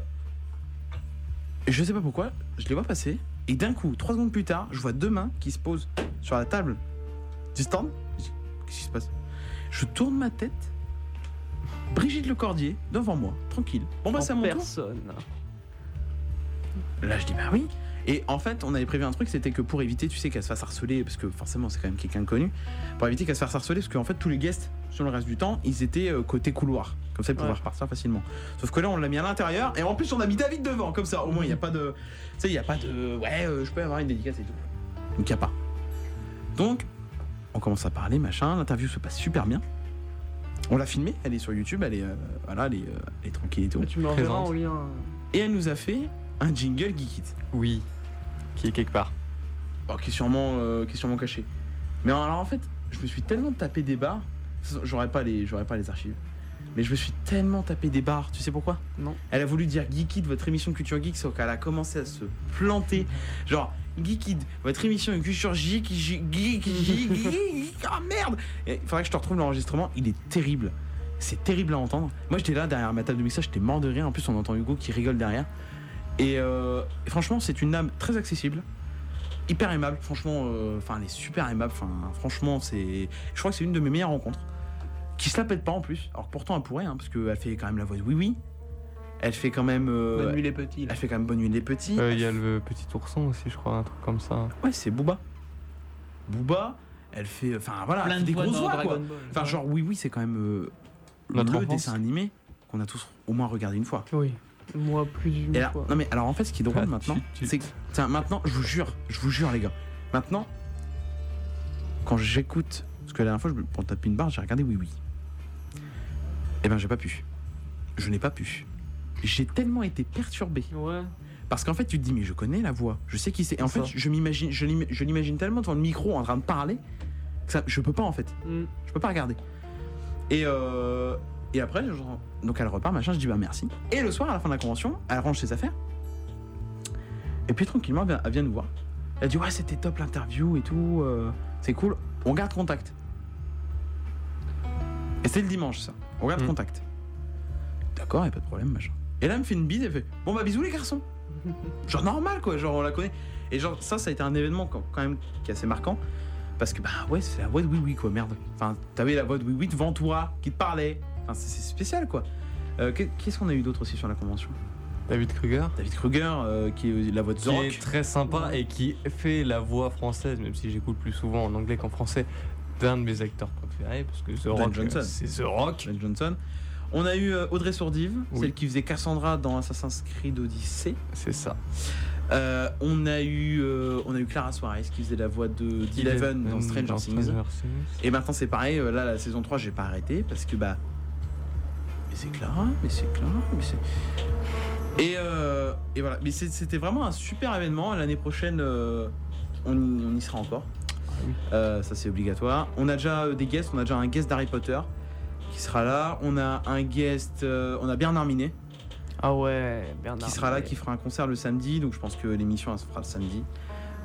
je sais pas pourquoi, je les vois passer. Et d'un coup, trois secondes plus tard, je vois deux mains qui se posent sur la table du stand. Qu'est-ce qui se passe? Je tourne ma tête. Brigitte Lecordier devant moi, tranquille. Bon bah c'est à mon tour. personne. Là, je dis bah oui. Et en fait, on avait prévu un truc, c'était que pour éviter, tu sais, qu'elle se fasse harceler, parce que forcément, c'est quand même quelqu'un de connu, pour éviter qu'elle se fasse harceler, parce qu'en fait, tous les guests, sur le reste du temps, ils étaient euh, côté couloir. Comme ça, ils pouvaient Ouais. repartir facilement. Sauf que là, on l'a mis à l'intérieur, et en plus, on a mis David devant, comme ça. Au moins, il n'y a pas de. Tu sais, il n'y a pas de. Ouais, euh, je peux avoir une dédicace et tout. Donc, il n'y a pas. Donc, on commence à parler, machin. L'interview se passe super bien. On l'a filmée, elle est sur YouTube, elle est, euh, voilà, elle est, euh, elle est tranquille et tout. Tu en lien. Et elle nous a fait un jingle Geekit. Oui. Qui est quelque part. Oh, qui est sûrement, euh, qui est sûrement caché. Mais alors en fait, je me suis tellement tapé des barres, j'aurais pas les, j'aurais pas les archives. Mais je me suis tellement tapé des barres, tu sais pourquoi? Non. Elle a voulu dire Geekid, votre émission Culture Geek, sauf qu'elle a commencé à se planter. Genre, Geekid, votre émission Culture Geek, Geek, Geek, Geek, Geek, ah merde Il faudrait que je te retrouve l'enregistrement, il est terrible. C'est terrible à entendre. Moi j'étais là derrière ma table de mixage, j'étais mort de rire. En plus, on entend Hugo qui rigole derrière. Et, euh, franchement, c'est une âme très accessible, hyper aimable. Franchement, euh, enfin, elle est super aimable. Enfin, franchement, c'est. Je crois que c'est une de mes meilleures rencontres. Qui se la pète pas en plus. Alors que pourtant, elle pourrait, hein, parce qu'elle fait quand même la voix de Oui Oui. Elle fait quand même. euh, Bonne nuit les petits. là. elle fait quand même Bonne nuit les petits. Euh, Il y a le petit ourson aussi, je crois, un truc comme ça. Ouais, c'est Booba. Booba, elle fait. Enfin, voilà, elle Plein fait de des grosses voix, quoi. Ball. Enfin, genre, Oui Oui, c'est quand même. euh, Notre le enfance. dessin animé qu'on a tous au moins regardé une fois. Oui. Moi, plus d'une fois. non mais alors en fait ce qui est drôle Ah, maintenant, c'est que tiens, maintenant je vous jure, je vous jure les gars, maintenant quand j'écoute, parce que la dernière fois je, pour taper une barre j'ai regardé oui oui, et ben j'ai pas pu, je n'ai pas pu, j'ai tellement été perturbé Ouais. parce qu'en fait tu te dis mais je connais la voix, je sais qui c'est, et en fait ça. je m'imagine, je l'im- je l'imagine tellement devant le micro en train de parler que ça, je peux pas en fait. Mm. Je peux pas regarder. Et, euh, et après, je- donc elle repart, machin, je dis bah merci. Et le soir, à la fin de la convention, elle range ses affaires. Et puis tranquillement, elle vient, elle vient nous voir. Elle dit ouais, c'était top l'interview et tout, euh, c'est cool. On garde contact. Et c'est le dimanche, ça. On garde Mm. contact. D'accord, y a pas de problème, machin. Et là, elle me fait une bise, elle fait bon bah bisous les garçons. genre normal quoi, genre on la connaît. Et genre ça, ça a été un événement quand quand même qui est assez marquant. Parce que bah ouais, c'est la voix de Oui Oui quoi, merde. Enfin, t'avais la voix de Oui Oui devant toi qui te parlait. Enfin, c'est spécial quoi. Euh, qu'est- Qu'est-ce qu'on a eu d'autre aussi sur la convention? David Kruger. David Kruger, euh, qui est la voix de Qui Zork. est très sympa et qui fait la voix française, même si j'écoute plus souvent en anglais qu'en français, d'un de mes acteurs préférés, parce que The Ben Rock, Johnson. c'est The Rock. Ben Johnson. On a eu euh, Audrey Sourdive, Oui. celle qui faisait Cassandra dans Assassin's Creed Odyssey. C'est ça. Euh, on a eu euh, on a eu Clara Suarez qui faisait la voix de d'Eleven dans Stranger Things. Et maintenant c'est pareil, là la saison 3 j'ai pas arrêté parce que bah. Mais c'est Clara, mais c'est Clara, mais c'est. Et, euh, et voilà, mais c'était vraiment un super événement. L'année prochaine, on, y, on y sera encore. Euh, ça c'est obligatoire. On a déjà euh, des guests, on a déjà un guest d'Harry Potter qui sera là. On a un guest, euh, on a Bernard Minet Ah ouais, Bernard. qui sera là, qui fera un concert le samedi. Donc je pense que l'émission elle se fera le samedi.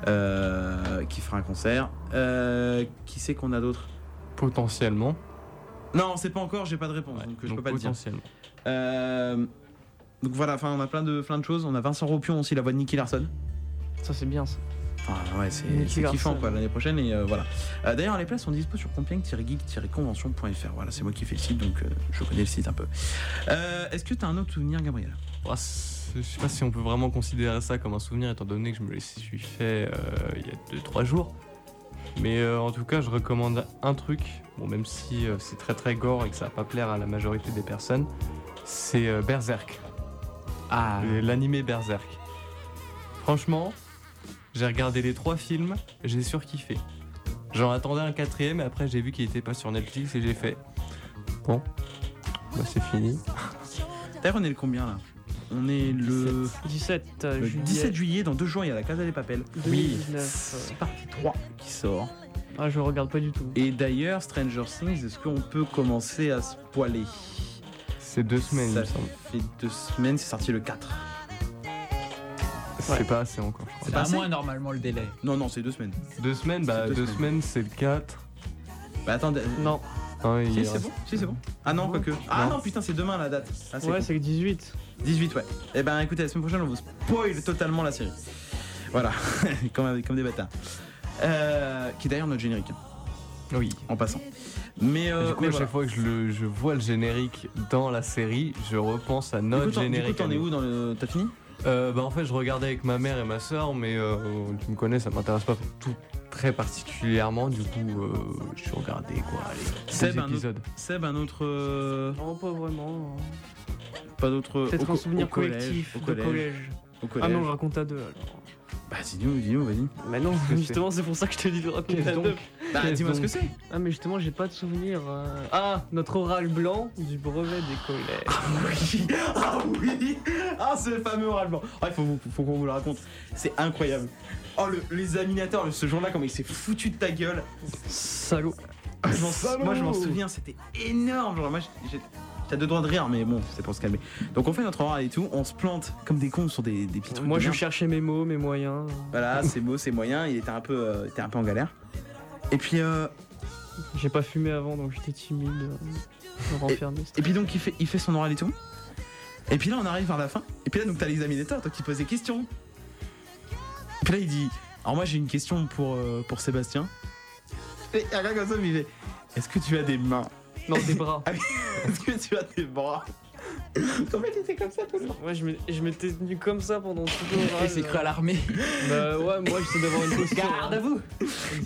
Euh, qui fera un concert. Euh, qui c'est qu'on a d'autre? Potentiellement. Non, c'est pas encore, j'ai pas de réponse, Ouais, donc je donc peux pas le dire. potentiellement. Euh, donc voilà, enfin on a plein de, plein de choses. On a Vincent Ropion aussi, la voix de Nicky Larson. Ça c'est bien ça. Enfin ouais, c'est kiffant quoi l'année prochaine et euh, voilà. Euh, D'ailleurs les places sont dispo sur compiègne-geek-convention.fr. Voilà, c'est moi qui fais le site donc euh, je connais le site un peu. Euh, Est-ce que t'as un autre souvenir, Gabriel? Ah, c'est- je sais pas si on peut vraiment considérer ça comme un souvenir étant donné que je me le suis fait euh, il y a 2-3 jours. Mais euh, en tout cas, je recommande un truc, bon, même si euh, c'est très très gore et que ça va pas plaire à la majorité des personnes, c'est euh, Berserk, Ah, l'animé Berserk. Franchement, j'ai regardé les trois films, j'ai surkiffé. J'en attendais un quatrième et après j'ai vu qu'il était pas sur Netflix et j'ai fait bon, bah c'est fini. D'ailleurs on est le combien là? On est le, 17 euh, le juillet 17 juillet, dans deux jours il y a la Casa des Papel. 2019. C'est partie 3 qui sort. Ah, je regarde pas du tout. Et d'ailleurs, Stranger Things, est-ce qu'on peut commencer à se poiler? C'est deux semaines, il Ça me semble. fait deux semaines, c'est sorti le 4. C'est pas assez encore, c'est pas moins normalement le délai. Non, non, c'est deux semaines. Deux semaines, bah C'est deux deux, semaines. semaines, c'est le 4. Bah attendez. Non, Hein, il Si, c'est bon Si, c'est bon. Ah non, Non. quoique. Ah Non. non, putain, c'est demain la date. Ah, c'est ouais, c'est le 18. 18, ouais. Eh ben écoutez, la semaine prochaine, on vous spoil totalement la série. Voilà, comme, comme des bâtards. Euh, qui est d'ailleurs notre générique, Oui. en passant. Mais, euh, du coup, mais à voilà. chaque fois que je, le- je vois le générique dans la série, je repense à Du notre coup, du coup, générique. à t'en es où dans le. T'as fini? Euh, bah en fait, je regardais avec ma mère et ma soeur, mais euh, tu me connais, ça m'intéresse pas tout très particulièrement. Du coup, euh, je regardais quoi, les Seb, deux un autre- épisodes. Seb, un autre. euh, Non, pas vraiment. Pas d'autre. Peut-être un souvenir au collège, collectif Au de collège. collège. Au collège. Ah non, je raconte à deux alors. Bah dis-nous, dis-nous, vas-y. Mais non, justement, c'est pour ça que je te dis de raconter donc deux. Bah dis-moi ce que c'est. Ah, mais justement, j'ai pas de souvenir. euh. Ah, notre oral blanc du brevet des collèges. oui, ah oui, ah ce fameux oral blanc. Ah, il faut, vous- faut qu'on vous le raconte. C'est incroyable. Oh le- l'examinateur ce jour-là, comment il s'est foutu de ta gueule. Salaud. Je m'en- moi je m'en souviens, c'était énorme. Genre moi j'ai T'as deux droits de rire, mais bon, c'est pour se calmer. Donc on fait notre oral et tout, on se plante comme des cons sur des, des petits trucs. Moi, je merde. cherchais mes mots, mes moyens. Voilà, c'est beau, c'est moyen. Il était un peu, euh, était un peu en galère. Et puis, euh, J'ai pas fumé avant, donc j'étais timide. euh, renfermais. et puis donc il fait, il fait son oral et tout. Et puis là on arrive vers la fin. Et puis là donc t'as l'examinateur, toi qui pose des questions. Et puis là il dit, alors moi j'ai une question pour euh, pour Sébastien. Et il y a un gars comme ça il fait, est-ce que tu as des mains? Non, des bras. Est-ce que tu as des bras En fait il était comme ça tout le temps. Ouais, je je m'étais tenu comme ça pendant tout l'oral. Il s'est cru à l'armée. Bah ouais, moi, j'essaie d'avoir une posture. Garde à vous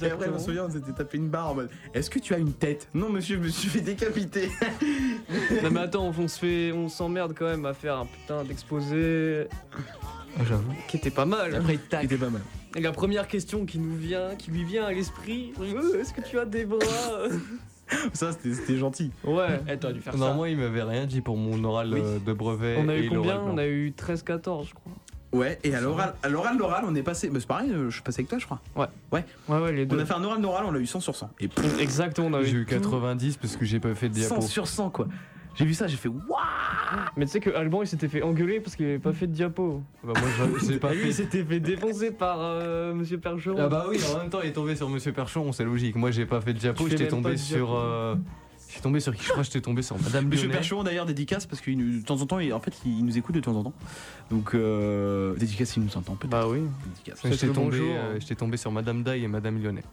Et après je me souviens on s'était tapé une barre en mode, est-ce que tu as une tête? Non monsieur, je me suis fait décapiter. Non mais attends, on se fait, on s'emmerde quand même à faire un putain d'exposé J'avoue. qui était pas mal. Après, tac. C'était pas mal. Et la première question qui nous vient, qui lui vient à l'esprit, euh, est-ce que tu as des bras? Ça c'était gentil. Ouais. Eh, t'aurais dû faire Non, ça. moi, il m'avait rien dit pour mon oral Oui. euh, de brevet. On a eu et combien l'oral blanc. On a eu 13-14 je crois. Ouais, et à l'oral, à l'oral, l'oral, on est passé. Bah, c'est pareil, euh, je suis passé avec toi, je crois. Ouais ouais les On deux. a fait un oral d'oral, on a eu 100 sur 100. Et pff, Exactement, on avait J'ai eu tout. 90 parce que j'ai pas fait de 100 diapo. sur 100, quoi. J'ai vu ça, j'ai fait waouh Mais tu sais que Alban il s'était fait engueuler parce qu'il avait pas fait de diapo. Bah, moi, j'ai pas lui il fait. s'était fait défoncer par euh, Monsieur Percheron. Ah bah oui, en même temps, il est tombé sur Monsieur Perchon, c'est logique. Moi, j'ai pas fait de diapo, j'étais tombé sur. euh, J'étais tombé sur qui? Je crois que j'étais tombé sur Madame Monsieur. Percheron, d'ailleurs, dédicace, parce que de temps en temps, il- en fait, il nous écoute de temps en temps. Donc, euh, dédicace, il nous entend peut-être. Bah oui. Dédicace. J'étais tombé, euh, j'étais tombé sur Madame Dai et Madame Lyonnais.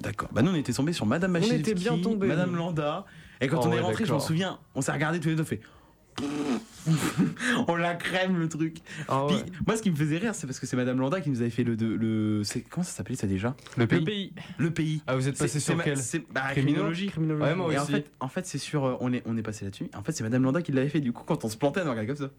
D'accord. Bah, nous, on était tombés sur Madame On était bien tombés, Madame. Landa. Et quand Oh on est rentré, je m'en souviens, on s'est regardé tous les deux, on fait. on la crème le truc. Ah ouais. Moi, ce qui me faisait rire, c'est parce que c'est Madame Landa qui nous avait fait le. le, le- c'est- comment ça s'appelait ça déjà Le Le pays. Le pays. Ah, vous êtes passé C'est- sur c'est ma- quel c'est- bah, criminologie. Criminologie. Ouais, moi Et en fait, en fait c'est sur. euh, on, est, on est passé là-dessus. En fait, c'est Madame Landa qui l'avait fait. Du coup, quand on se plantait, on regardait comme ça.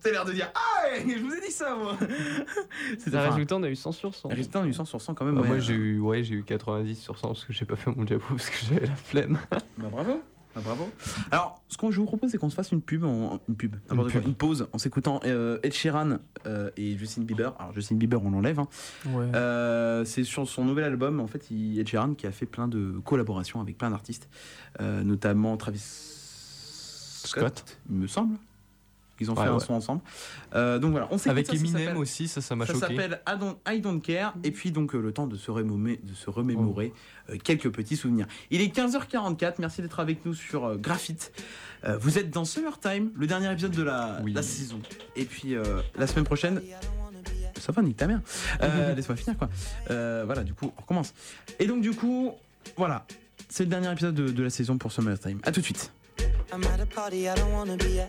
C'est l'air de dire Ah ouais, je vous ai dit ça, moi. C'était Le enfin, résultat, on a eu 100 sur 100. résultat, on a eu 100 sur 100 quand même. Bah, ouais. moi j'ai eu, ouais, j'ai eu 90 sur 100 parce que j'ai pas fait mon diapo parce que j'avais la flemme. Bah, bravo. Bah, bravo. Alors, ce qu'on je vous propose, c'est qu'on se fasse une pub, en, une pub, n'importe quoi, pub. une pause en s'écoutant euh, Ed Sheeran euh, et Justin Bieber. Alors, Justin Bieber, on l'enlève. hein. Ouais. Euh, c'est sur son nouvel album, en fait, il, Ed Sheeran qui a fait plein de collaborations avec plein d'artistes, notamment Travis Scott, il me semble. Ils ont Ouais, fait un son ensemble. Euh, donc voilà, on s'écoute Avec ça, ça Eminem s'appelle- aussi, ça, ça m'a Ça choqué. s'appelle I don't, I Don't Care. Et puis donc euh, le temps de se, remémorer, de se remémorer euh, quelques petits souvenirs. Il est 15h44. Merci d'être avec nous sur euh, Graphite. Euh, vous êtes dans Summertime, le dernier épisode de la, Oui. la saison. Et puis euh, la semaine prochaine. Ça va, nique ta mère. Euh, Laisse-moi finir quoi. Euh, voilà, du coup, on recommence. Et donc du coup, voilà. C'est le dernier épisode de, de la saison pour Summertime. À tout de suite. I'm at a party I don't wanna be at.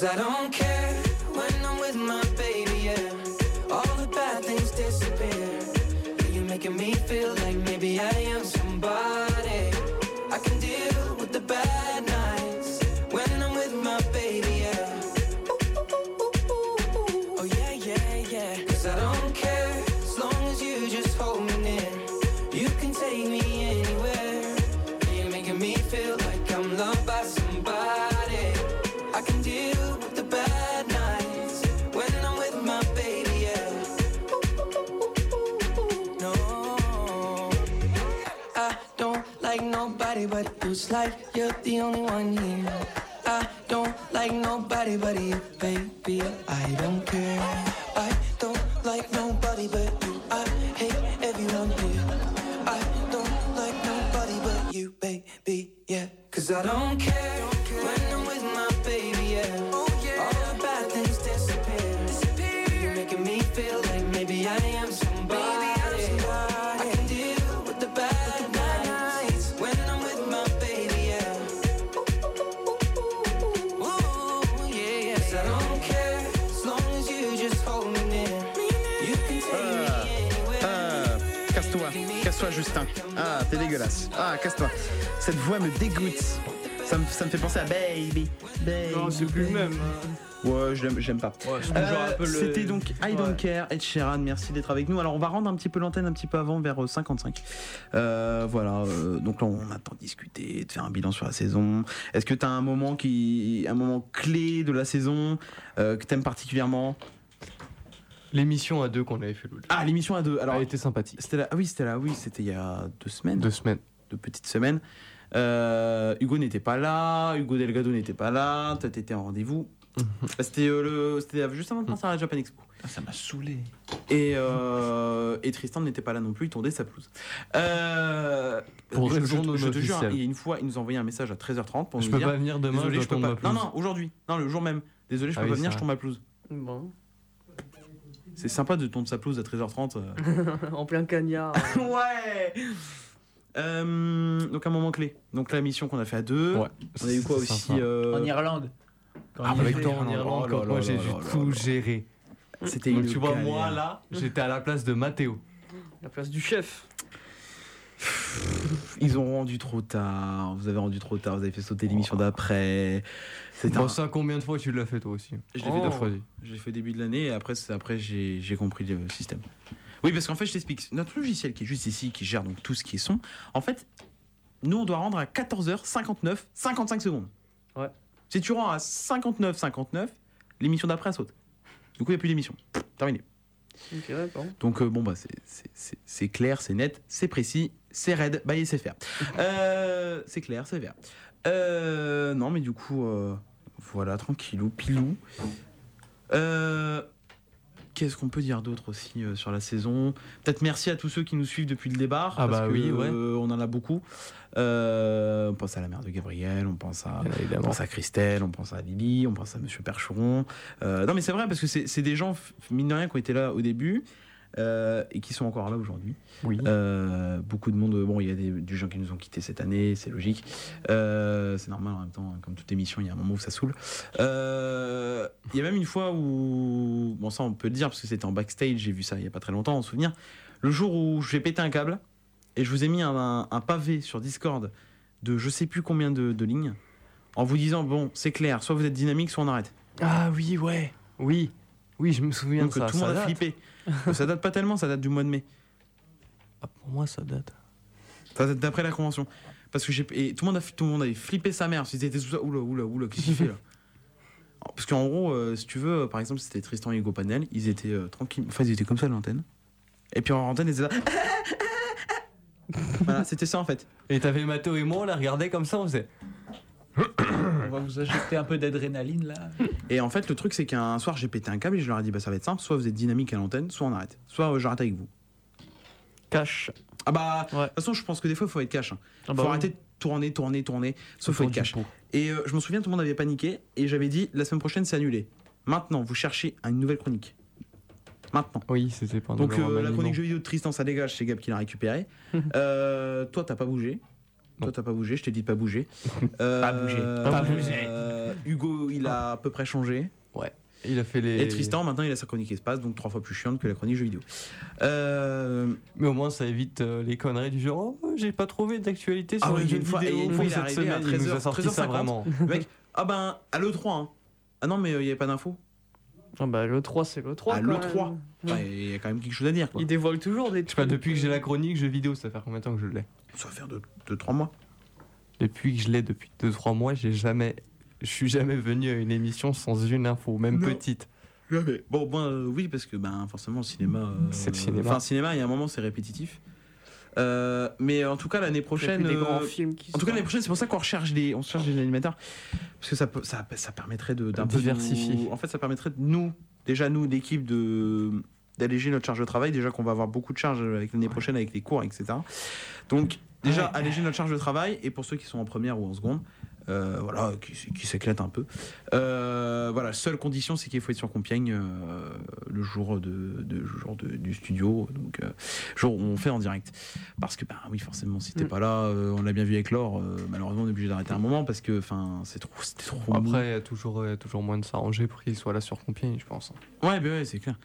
Cause I don't care Like you're the only one here. I don't like nobody but you, baby. Ah, casse-toi. Cette voix me dégoûte. Ça me, ça me fait penser à Baby. Baby. Non, c'est plus le même. hein. Ouais, je l'aime- j'aime pas. Ouais, Euh, le- C'était donc I Don't Ouais. Care, Ed Sheeran, merci d'être avec nous. Alors on va rendre un petit peu l'antenne un petit peu avant, vers euh, 55. Euh, voilà, euh, donc là on attend de discuter, de faire un bilan sur la saison. Est-ce que tu as un moment qui, un moment clé de la saison euh, que t'aimes particulièrement? L'émission à deux qu'on avait fait l'autre. Ah, l'émission à deux. Alors Elle était sympathique. c'était là, ah oui, c'était là, oui, c'était il y a deux semaines, Deux semaines. Deux petites semaines. Euh, Hugo n'était pas là, Hugo Delgado n'était pas là, toi t'étais en rendez-vous. Bah, c'était euh, le, c'était juste avant de partir à la Japan Expo. Ah, Ça m'a saoulé. Et, euh, et Tristan n'était pas là non plus, il tondait sa pelouse. Euh, Pour je, je- je te jure, il y a une fois, il nous a envoyé un message à 13h30 pour Je nous peux dire pas venir demain, Désolé, je peux pas. Non, pelouse. non, aujourd'hui. Non, le jour même. Désolé, je Ah peux oui, pas venir, je tombe ma pelouse. Bon. C'est sympa de tondre sa pelouse à 13h30. euh. en plein cagnard. ouais Euh, Donc, un moment clé. Donc, la mission qu'on a fait à deux. Ouais, On a eu quoi c'est aussi euh, En Irlande. Quand Ah, avec Avec toi en Oh Irlande, là quand là moi j'ai dû tout là. gérer. C'était Donc une tu vois, moi là, j'étais à la place de Mathéo. La place du chef. Ils ont rendu trop tard. Vous avez rendu trop tard. Vous avez fait sauter l'émission d'après. C'était Bon, un- ça, combien de fois tu l'as fait toi aussi Je l'ai fait Oh. deux fois. J'ai fait début de l'année et après, c'est- après j'ai j'ai compris le système. Oui, parce qu'en fait, je t'explique. Notre logiciel qui est juste ici, qui gère donc tout ce qui est son, en fait, nous, on doit rendre à 14h59, 55 secondes. Ouais. Si tu rends à 59, 59, l'émission d'après saute. Du coup, il n'y a plus d'émission. Terminé. Donc, euh, bon, bah, c'est- clair, c'est net, c'est précis, c'est raide, bah, c'est faire. Euh, c'est clair, c'est vert. Euh, non, mais du coup, euh, voilà, tranquillou, pilou. Euh, Qu'est-ce qu'on peut dire d'autre aussi euh, sur la saison? Peut-être merci à tous ceux qui nous suivent depuis le départ. Ah parce bah que, oui, ouais. euh, on en a beaucoup. Euh, on pense à la mère de Gabriel, on pense à, on pense à Christelle, on pense à Lily, on pense à Monsieur Percheron. Non, mais c'est vrai parce que c'est des gens, mine de rien, qui ont été là au début euh, et qui sont encore là aujourd'hui. Oui. Euh, beaucoup de monde, bon, il y a des, des gens qui nous ont quittés cette année, c'est logique. Euh, c'est normal en même temps, hein, comme toute émission, il y a un moment où ça saoule. Il y a même une fois où, bon, ça on peut le dire parce que c'était en backstage, j'ai vu ça il y a pas très longtemps, en souvenir. Le jour où j'ai pété un câble et je vous ai mis un, un- un pavé sur Discord de je sais plus combien de, de lignes en vous disant, bon, c'est clair, soit vous êtes dynamique, soit on arrête. Ah oui, ouais. Oui. Oui, je me souviens Donc de ça. tout le monde a flippé. Ça date pas tellement, ça date du mois de mai. Ah, pour moi, ça date. Ça date d'après la convention. Parce que j'ai et tout le monde a tout le monde avait flippé sa mère. Ils étaient tout ça. Oula oula oula qu'est-ce qu'il fait là? Parce qu'en gros, euh, si tu veux, euh, par exemple, c'était Tristan et Hugo Panel, ils étaient euh, tranquilles. Enfin, ils étaient comme ça à l'antenne. Et puis en antenne, ils étaient là. voilà, c'était ça en fait. Et t'avais Mathéo et moi, on la regardait comme ça, on faisait. On va vous ajouter un peu d'adrénaline là. Et en fait, le truc, c'est qu'un soir, j'ai pété un câble et je leur ai dit, bah ça va être simple, soit vous êtes dynamique à l'antenne, soit on arrête. Soit euh, j'arrête avec vous. Cash. Ah bah, de Ouais. toute façon, je pense que des fois, il faut être cash. hein. Ah faut bah oui. arrêter de tourner, tourner, tourner. Sauf faut être cash. Et euh, je me souviens, tout le monde avait paniqué et j'avais dit la semaine prochaine c'est annulé. Maintenant, vous cherchez une nouvelle chronique. Maintenant. Oui, c'était pendant Donc euh, la chronique jeux vidéo de Tristan, ça dégage, c'est Gab qui l'a récupéré. Euh, toi, t'as pas bougé. Toi, t'as pas bougé, je t'ai dit de pas bouger. Euh, Pas bouger, pas bouger. euh, Hugo, il a à peu près changé. Il a fait les. Et Tristan, maintenant, il a sa chronique espace, donc trois fois plus chiante que la chronique jeux vidéo. Euh, Mais au moins, ça évite euh, les conneries du genre. Oh, j'ai pas trouvé d'actualité Ah sur oui, les jeux une fois- vidéo et une fois, il est à semaine. il nous a 13h, sorti ça 13h50. vraiment. mec, ah ben, à l'E3, hein. Ah non, mais il n'y avait pas d'infos. Ah bah le 3 c'est le 3. Ah, quand le même. 3. Ouais. Il y a quand même quelque chose à dire. Quoi. Il dévoile toujours des Je sais pas, trucs, depuis que j'ai euh, la chronique jeux vidéo, ça fait combien de temps que je l'ai? Ça va faire 2-3 mois. Depuis que je l'ai, depuis 2-3 mois, j'ai jamais. Je suis jamais venu à une émission sans une info, même Non. petite. Bon, moi, euh, oui, parce que ben, forcément, le cinéma. euh, C'est le cinéma. Enfin, cinéma, il y a un moment, c'est répétitif. Euh, mais en tout cas, l'année prochaine. des grands euh, films qui en tout cas, l'année prochaine, c'est pour ça qu'on recherche des, on cherche des animateurs. Parce que ça, peut- ça, ça permettrait de, d'un peu Diversifier. en fait, ça permettrait de nous, déjà nous, d'équipe, de, d'alléger notre charge de travail. Déjà qu'on va avoir beaucoup de charges avec l'année prochaine, avec les cours, etc. Donc, déjà, alléger notre charge de travail. Et pour ceux qui sont en première ou en seconde, euh, voilà, qui, qui s'éclatent un peu. Euh, voilà, seule condition, c'est qu'il faut être sur Compiègne euh, le jour, de, de- jour de- du studio, donc euh, jour où on fait en direct. Parce que, bah oui, forcément, si t'es Mm. pas là, euh, on l'a bien vu avec Laure, euh, malheureusement, on est obligé d'arrêter un moment parce que, enfin, c'est trop, c'était trop. Après, il y a toujours, toujours moyen de s'arranger pour qu'il soit là sur Compiègne, je pense. Ouais, bah ouais, c'est clair.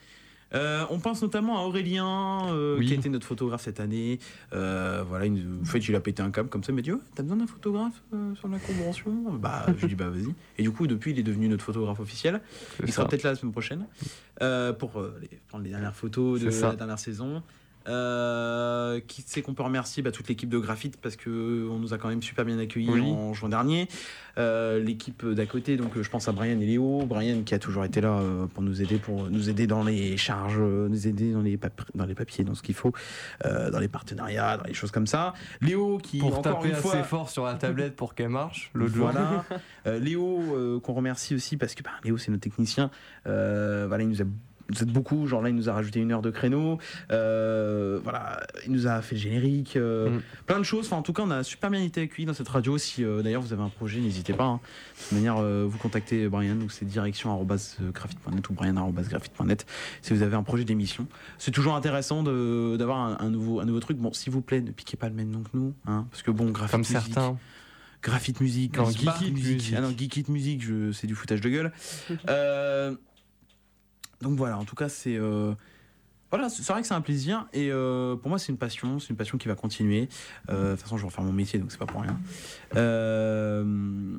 Euh, on pense notamment à Aurélien, euh, Oui. qui a été notre photographe cette année. Euh, voilà, il nous- en fait, il a pété un câble comme ça, il m'a dit Ouais, T'as besoin d'un photographe sur la convention? Bah, je lui ai dit Bah, vas-y. Et du coup, depuis, il est devenu notre photographe officiel. Il sera peut-être là la semaine prochaine pour les- prendre les dernières photos de la dernière saison. Euh, qui c'est qu'on peut remercier bah, toute l'équipe de Graphite parce que on nous a quand même super bien accueillis Oui. en juin dernier. Euh, l'équipe d'à côté, donc euh, je pense à Brian et Léo. Brian qui a toujours été là euh, pour nous aider, pour nous aider dans les charges, euh, nous aider dans les, pap- dans les papiers, dans ce qu'il faut, euh, dans les partenariats, dans les choses comme ça. Léo qui Pour encore taper une fois, assez fort sur la tablette pour qu'elle marche, l'autre voilà. Euh, Léo, euh, qu'on remercie aussi parce que bah, Léo, c'est notre technicien. Euh, voilà, il nous a vous êtes beaucoup. Genre là, il nous a rajouté une heure de créneau. Euh, voilà, il nous a fait le générique. euh, Mm. Plein de choses. Enfin, en tout cas, on a super bien été accueillis dans cette radio. Si euh, d'ailleurs vous avez un projet, n'hésitez pas. hein. De toute manière, euh, vous contactez Brian. Donc c'est direction@graphite.net ou brian@graphite.net. Si vous avez un projet d'émission, c'est toujours intéressant de- d'avoir un, un nouveau un nouveau truc. Bon, s'il vous plaît, ne piquez pas le même nom que nous, hein, parce que bon, graphite Comme musique, certains. Graphite musique, Non, Geek It Music. Ah non, Geek It Music, je- c'est du foutage de gueule. Euh, donc voilà, en tout cas, c'est. euh, voilà, c'est vrai que c'est un plaisir et euh, pour moi c'est une passion, c'est une passion qui va continuer. Euh, de toute façon, je vais refaire mon métier donc c'est pas pour rien. Euh,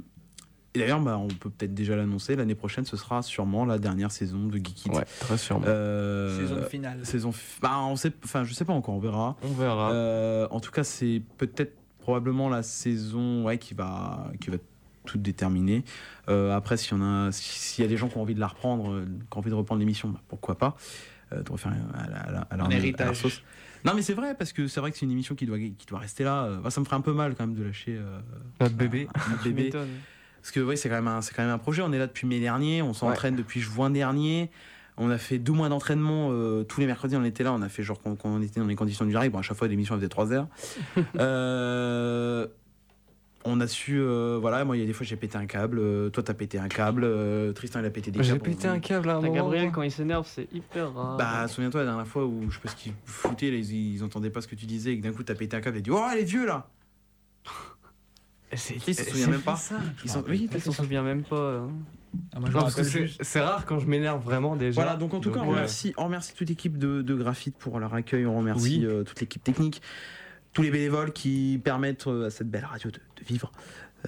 et d'ailleurs, bah, on peut peut-être déjà l'annoncer, l'année prochaine ce sera sûrement la dernière saison de Geek It. Ouais, très sûrement. Euh, Saison finale. saison f- bah, on sait, enfin je sais pas encore, on verra. On verra. Euh, en tout cas, c'est peut-être probablement la saison ouais, qui, va, qui va tout déterminer. Euh, après, s'il y, en a, s'il y a des gens qui ont envie de la reprendre, euh, qui ont envie de reprendre l'émission, bah, pourquoi pas euh, de refaire à, la- à la- à leur, Un à leur héritage. sauce. Non, mais c'est vrai, parce que c'est vrai que c'est une émission qui doit, qui doit rester là. Ça me ferait un peu mal quand même de lâcher euh, Notre bébé. notre bébé. Parce que ouais, c'est quand, même un- c'est quand même un projet. On est là depuis mai dernier, on s'entraîne depuis juin dernier. On a fait deux mois d'entraînement. euh, tous les mercredis, on était là. On a fait genre quand, on était dans les conditions du direct. Bon, à chaque fois, l'émission elle faisait 3 heures. Euh, on a su. euh, voilà, moi, il y a des fois, j'ai pété un câble. euh, toi, t'as pété un câble. euh, Tristan, il a pété des câbles. J'ai pété un câble à un moment. Gabriel, quand il s'énerve, c'est hyper rare. Bah, souviens-toi la dernière fois où je sais pas ce qu'ils foutaient, là, ils, ils entendaient pas ce que tu disais et que d'un coup, t'as pété un câble et dit Oh, les vieux là C'est- Ils se souviennent même pas. Ils sont- Oui, Il s'en souvient même pas. hein. Ah, moi, je Non, me parce que rappelle c'est rare quand je m'énerve vraiment déjà. Voilà, donc en tout cas, on remercie, on remercie toute l'équipe de, de Graphite pour leur accueil, on remercie Oui. euh, toute l'équipe technique, tous les bénévoles qui permettent euh, à cette belle radio de, vivre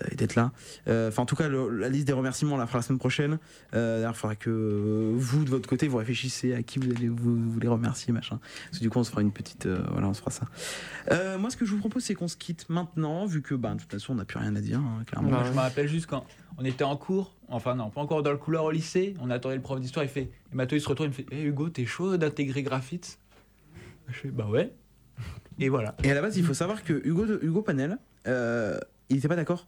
euh, et d'être là. Euh, Enfin, en tout cas, la liste des remerciements, on la fera la semaine prochaine. D'ailleurs, il faudra que vous, de votre côté, vous réfléchissez à qui vous allez vous, les remercier, machin. Parce que du coup, on se fera une petite. voilà, on se fera ça. Moi, ce que je vous propose, c'est qu'on se quitte maintenant, vu que, bah, de toute façon, on n'a plus rien à dire, hein, clairement. Moi, je me rappelle juste quand on était en cours, enfin non, pas encore dans le couloir au lycée, on attendait le prof d'histoire, il fait, Mathieu se retourne, il me fait, hey Hugo, t'es chaud d'intégrer graphite? Je fais, bah ouais. Et voilà. Et à la base, il faut savoir que Hugo, Hugo Panel, euh, il n'était pas d'accord.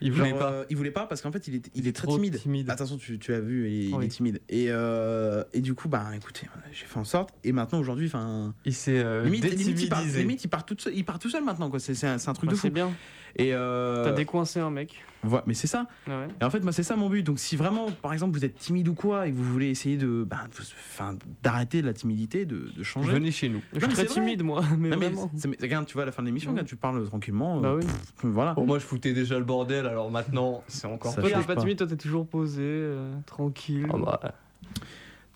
Il Genre, voulait pas. euh, il voulait pas parce qu'en fait, il est, il est très trop timide. timide. Attention, tu, tu l'as vu, il, il est timide. Et, euh, et du coup, bah écoutez, j'ai fait en sorte. Et maintenant, aujourd'hui, enfin. Il s'est euh, limite, limite, il part, détimidisé. limite, il part tout seul, il part tout seul maintenant, quoi. C'est c'est un, c'est un truc Bah, de fou. c'est bien. Et euh, T'as décoincé un mec. voilà, mais c'est ça. Ouais. Et en fait, moi, c'est ça mon but. Donc, si vraiment, par exemple, vous êtes timide ou quoi, et que vous voulez essayer de, bah, de- enfin, d'arrêter la timidité, de, de changer. Venez chez nous. Je suis très timide, moi. Mais Non, mais, regarde, tu vois, à la fin de l'émission, Ouais. quand tu parles tranquillement, Bah euh, oui. pff, voilà. Bon, moi je foutais déjà le bordel, alors maintenant c'est encore Ça Toi, t'es pas pas. timide, toi, t'es toujours posé, euh, tranquille. Ah bah,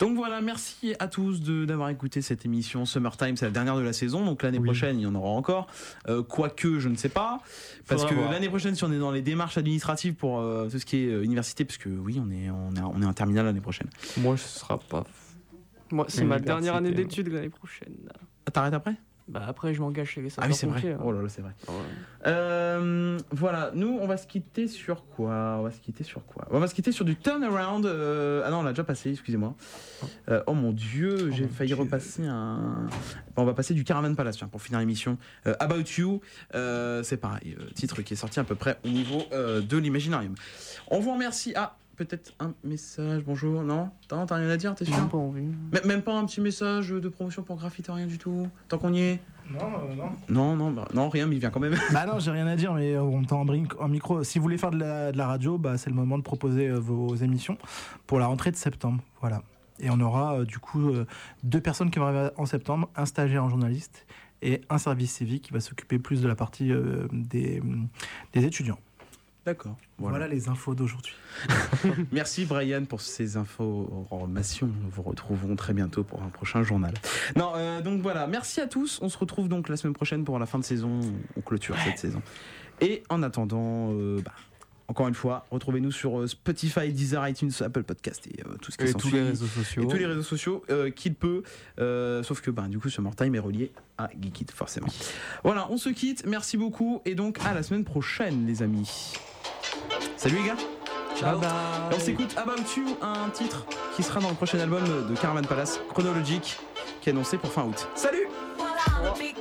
Donc voilà, merci à tous de- d'avoir écouté cette émission Summertime, c'est la dernière de la saison, donc l'année Oui. prochaine il y en aura encore. Euh, quoique, je ne sais pas, parce Faudra que l'année prochaine, si on est dans les démarches administratives pour euh, tout ce qui est euh, université, parce que oui, on est, on est, on est en terminale l'année prochaine. moi ce sera pas. Moi, c'est ma dernière année d'études l'année prochaine. Ah, T'arrêtes après? Bah après, je m'engage chez les Ah oui, c'est vrai. hein. Oh là là, c'est vrai. Ouais. Euh, voilà, nous on va se quitter sur quoi? On va se quitter sur quoi? On va se quitter sur du turnaround. euh, Ah non, on l'a déjà passé, excusez-moi. Euh, oh mon dieu, j'ai mon failli Dieu. repasser un. Bon, on va passer du Caravan Palace tiens, pour finir l'émission. About You, c'est pareil, titre qui est sorti à peu près au niveau de l'Imaginarium. On vous remercie. Ah, peut-être un message, bonjour. Non? T'as t'as rien à dire, t'es sûr? pas envie. M- Même pas un petit message de promotion pour Graphite, rien du tout? Tant qu'on y est? Non, euh, non. Non, non, bah, non, rien, mais il vient quand même. Bah non, j'ai rien à dire, mais euh, on tend en, micro. Si vous voulez faire de la, de la radio, bah, c'est le moment de proposer euh, vos émissions pour la rentrée de septembre. Voilà. Et on aura euh, du coup euh, deux personnes qui vont arriver en septembre, un stagiaire en journaliste et un service civique qui va s'occuper plus de la partie euh, des, des étudiants. D'accord. Voilà. les infos d'aujourd'hui. Merci Brian pour ces informations. Nous vous retrouverons très bientôt pour un prochain journal. Non, euh, donc voilà, merci à tous. On se retrouve donc la semaine prochaine pour la fin de saison. On clôture cette saison. Et en attendant, euh, bah, encore une fois, retrouvez-nous sur euh, Spotify, Deezer, iTunes, Apple Podcast et euh, tout ce qui Et tous les réseaux sociaux. Et tous les réseaux sociaux euh, qu'il peut, euh, sauf que bah, du coup Summertime est relié à Geekit forcément. Voilà, on se quitte, merci beaucoup et donc à la semaine prochaine les amis. Salut les gars. Ciao. on s'écoute About You, un titre qui sera dans le prochain album de Caravan Palace, Chronologic, qui est annoncé pour fin août. Salut. Big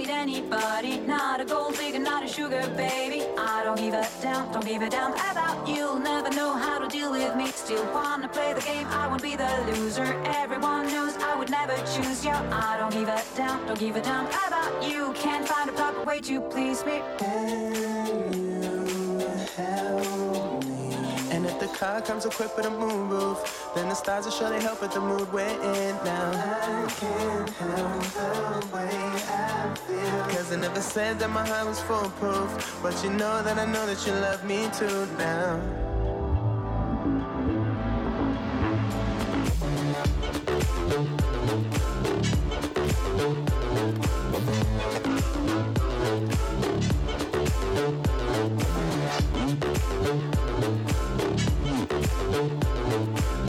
need anybody. Not a gold digger, not a sugar baby. I don't give a damn, don't give a damn about you'll Never know how to deal with me. Still wanna play the game, I won't be the loser. Everyone knows I would never choose you. I don't give a damn, don't give a damn about you. Can't find a proper way to please me. And if the car comes equipped with a moonroof. Then the stars will surely help with the mood we're in now. I can't help the way I feel. Cause I never said that my heart was foolproof. But you know that I know that you love me too now. Thank Thank you.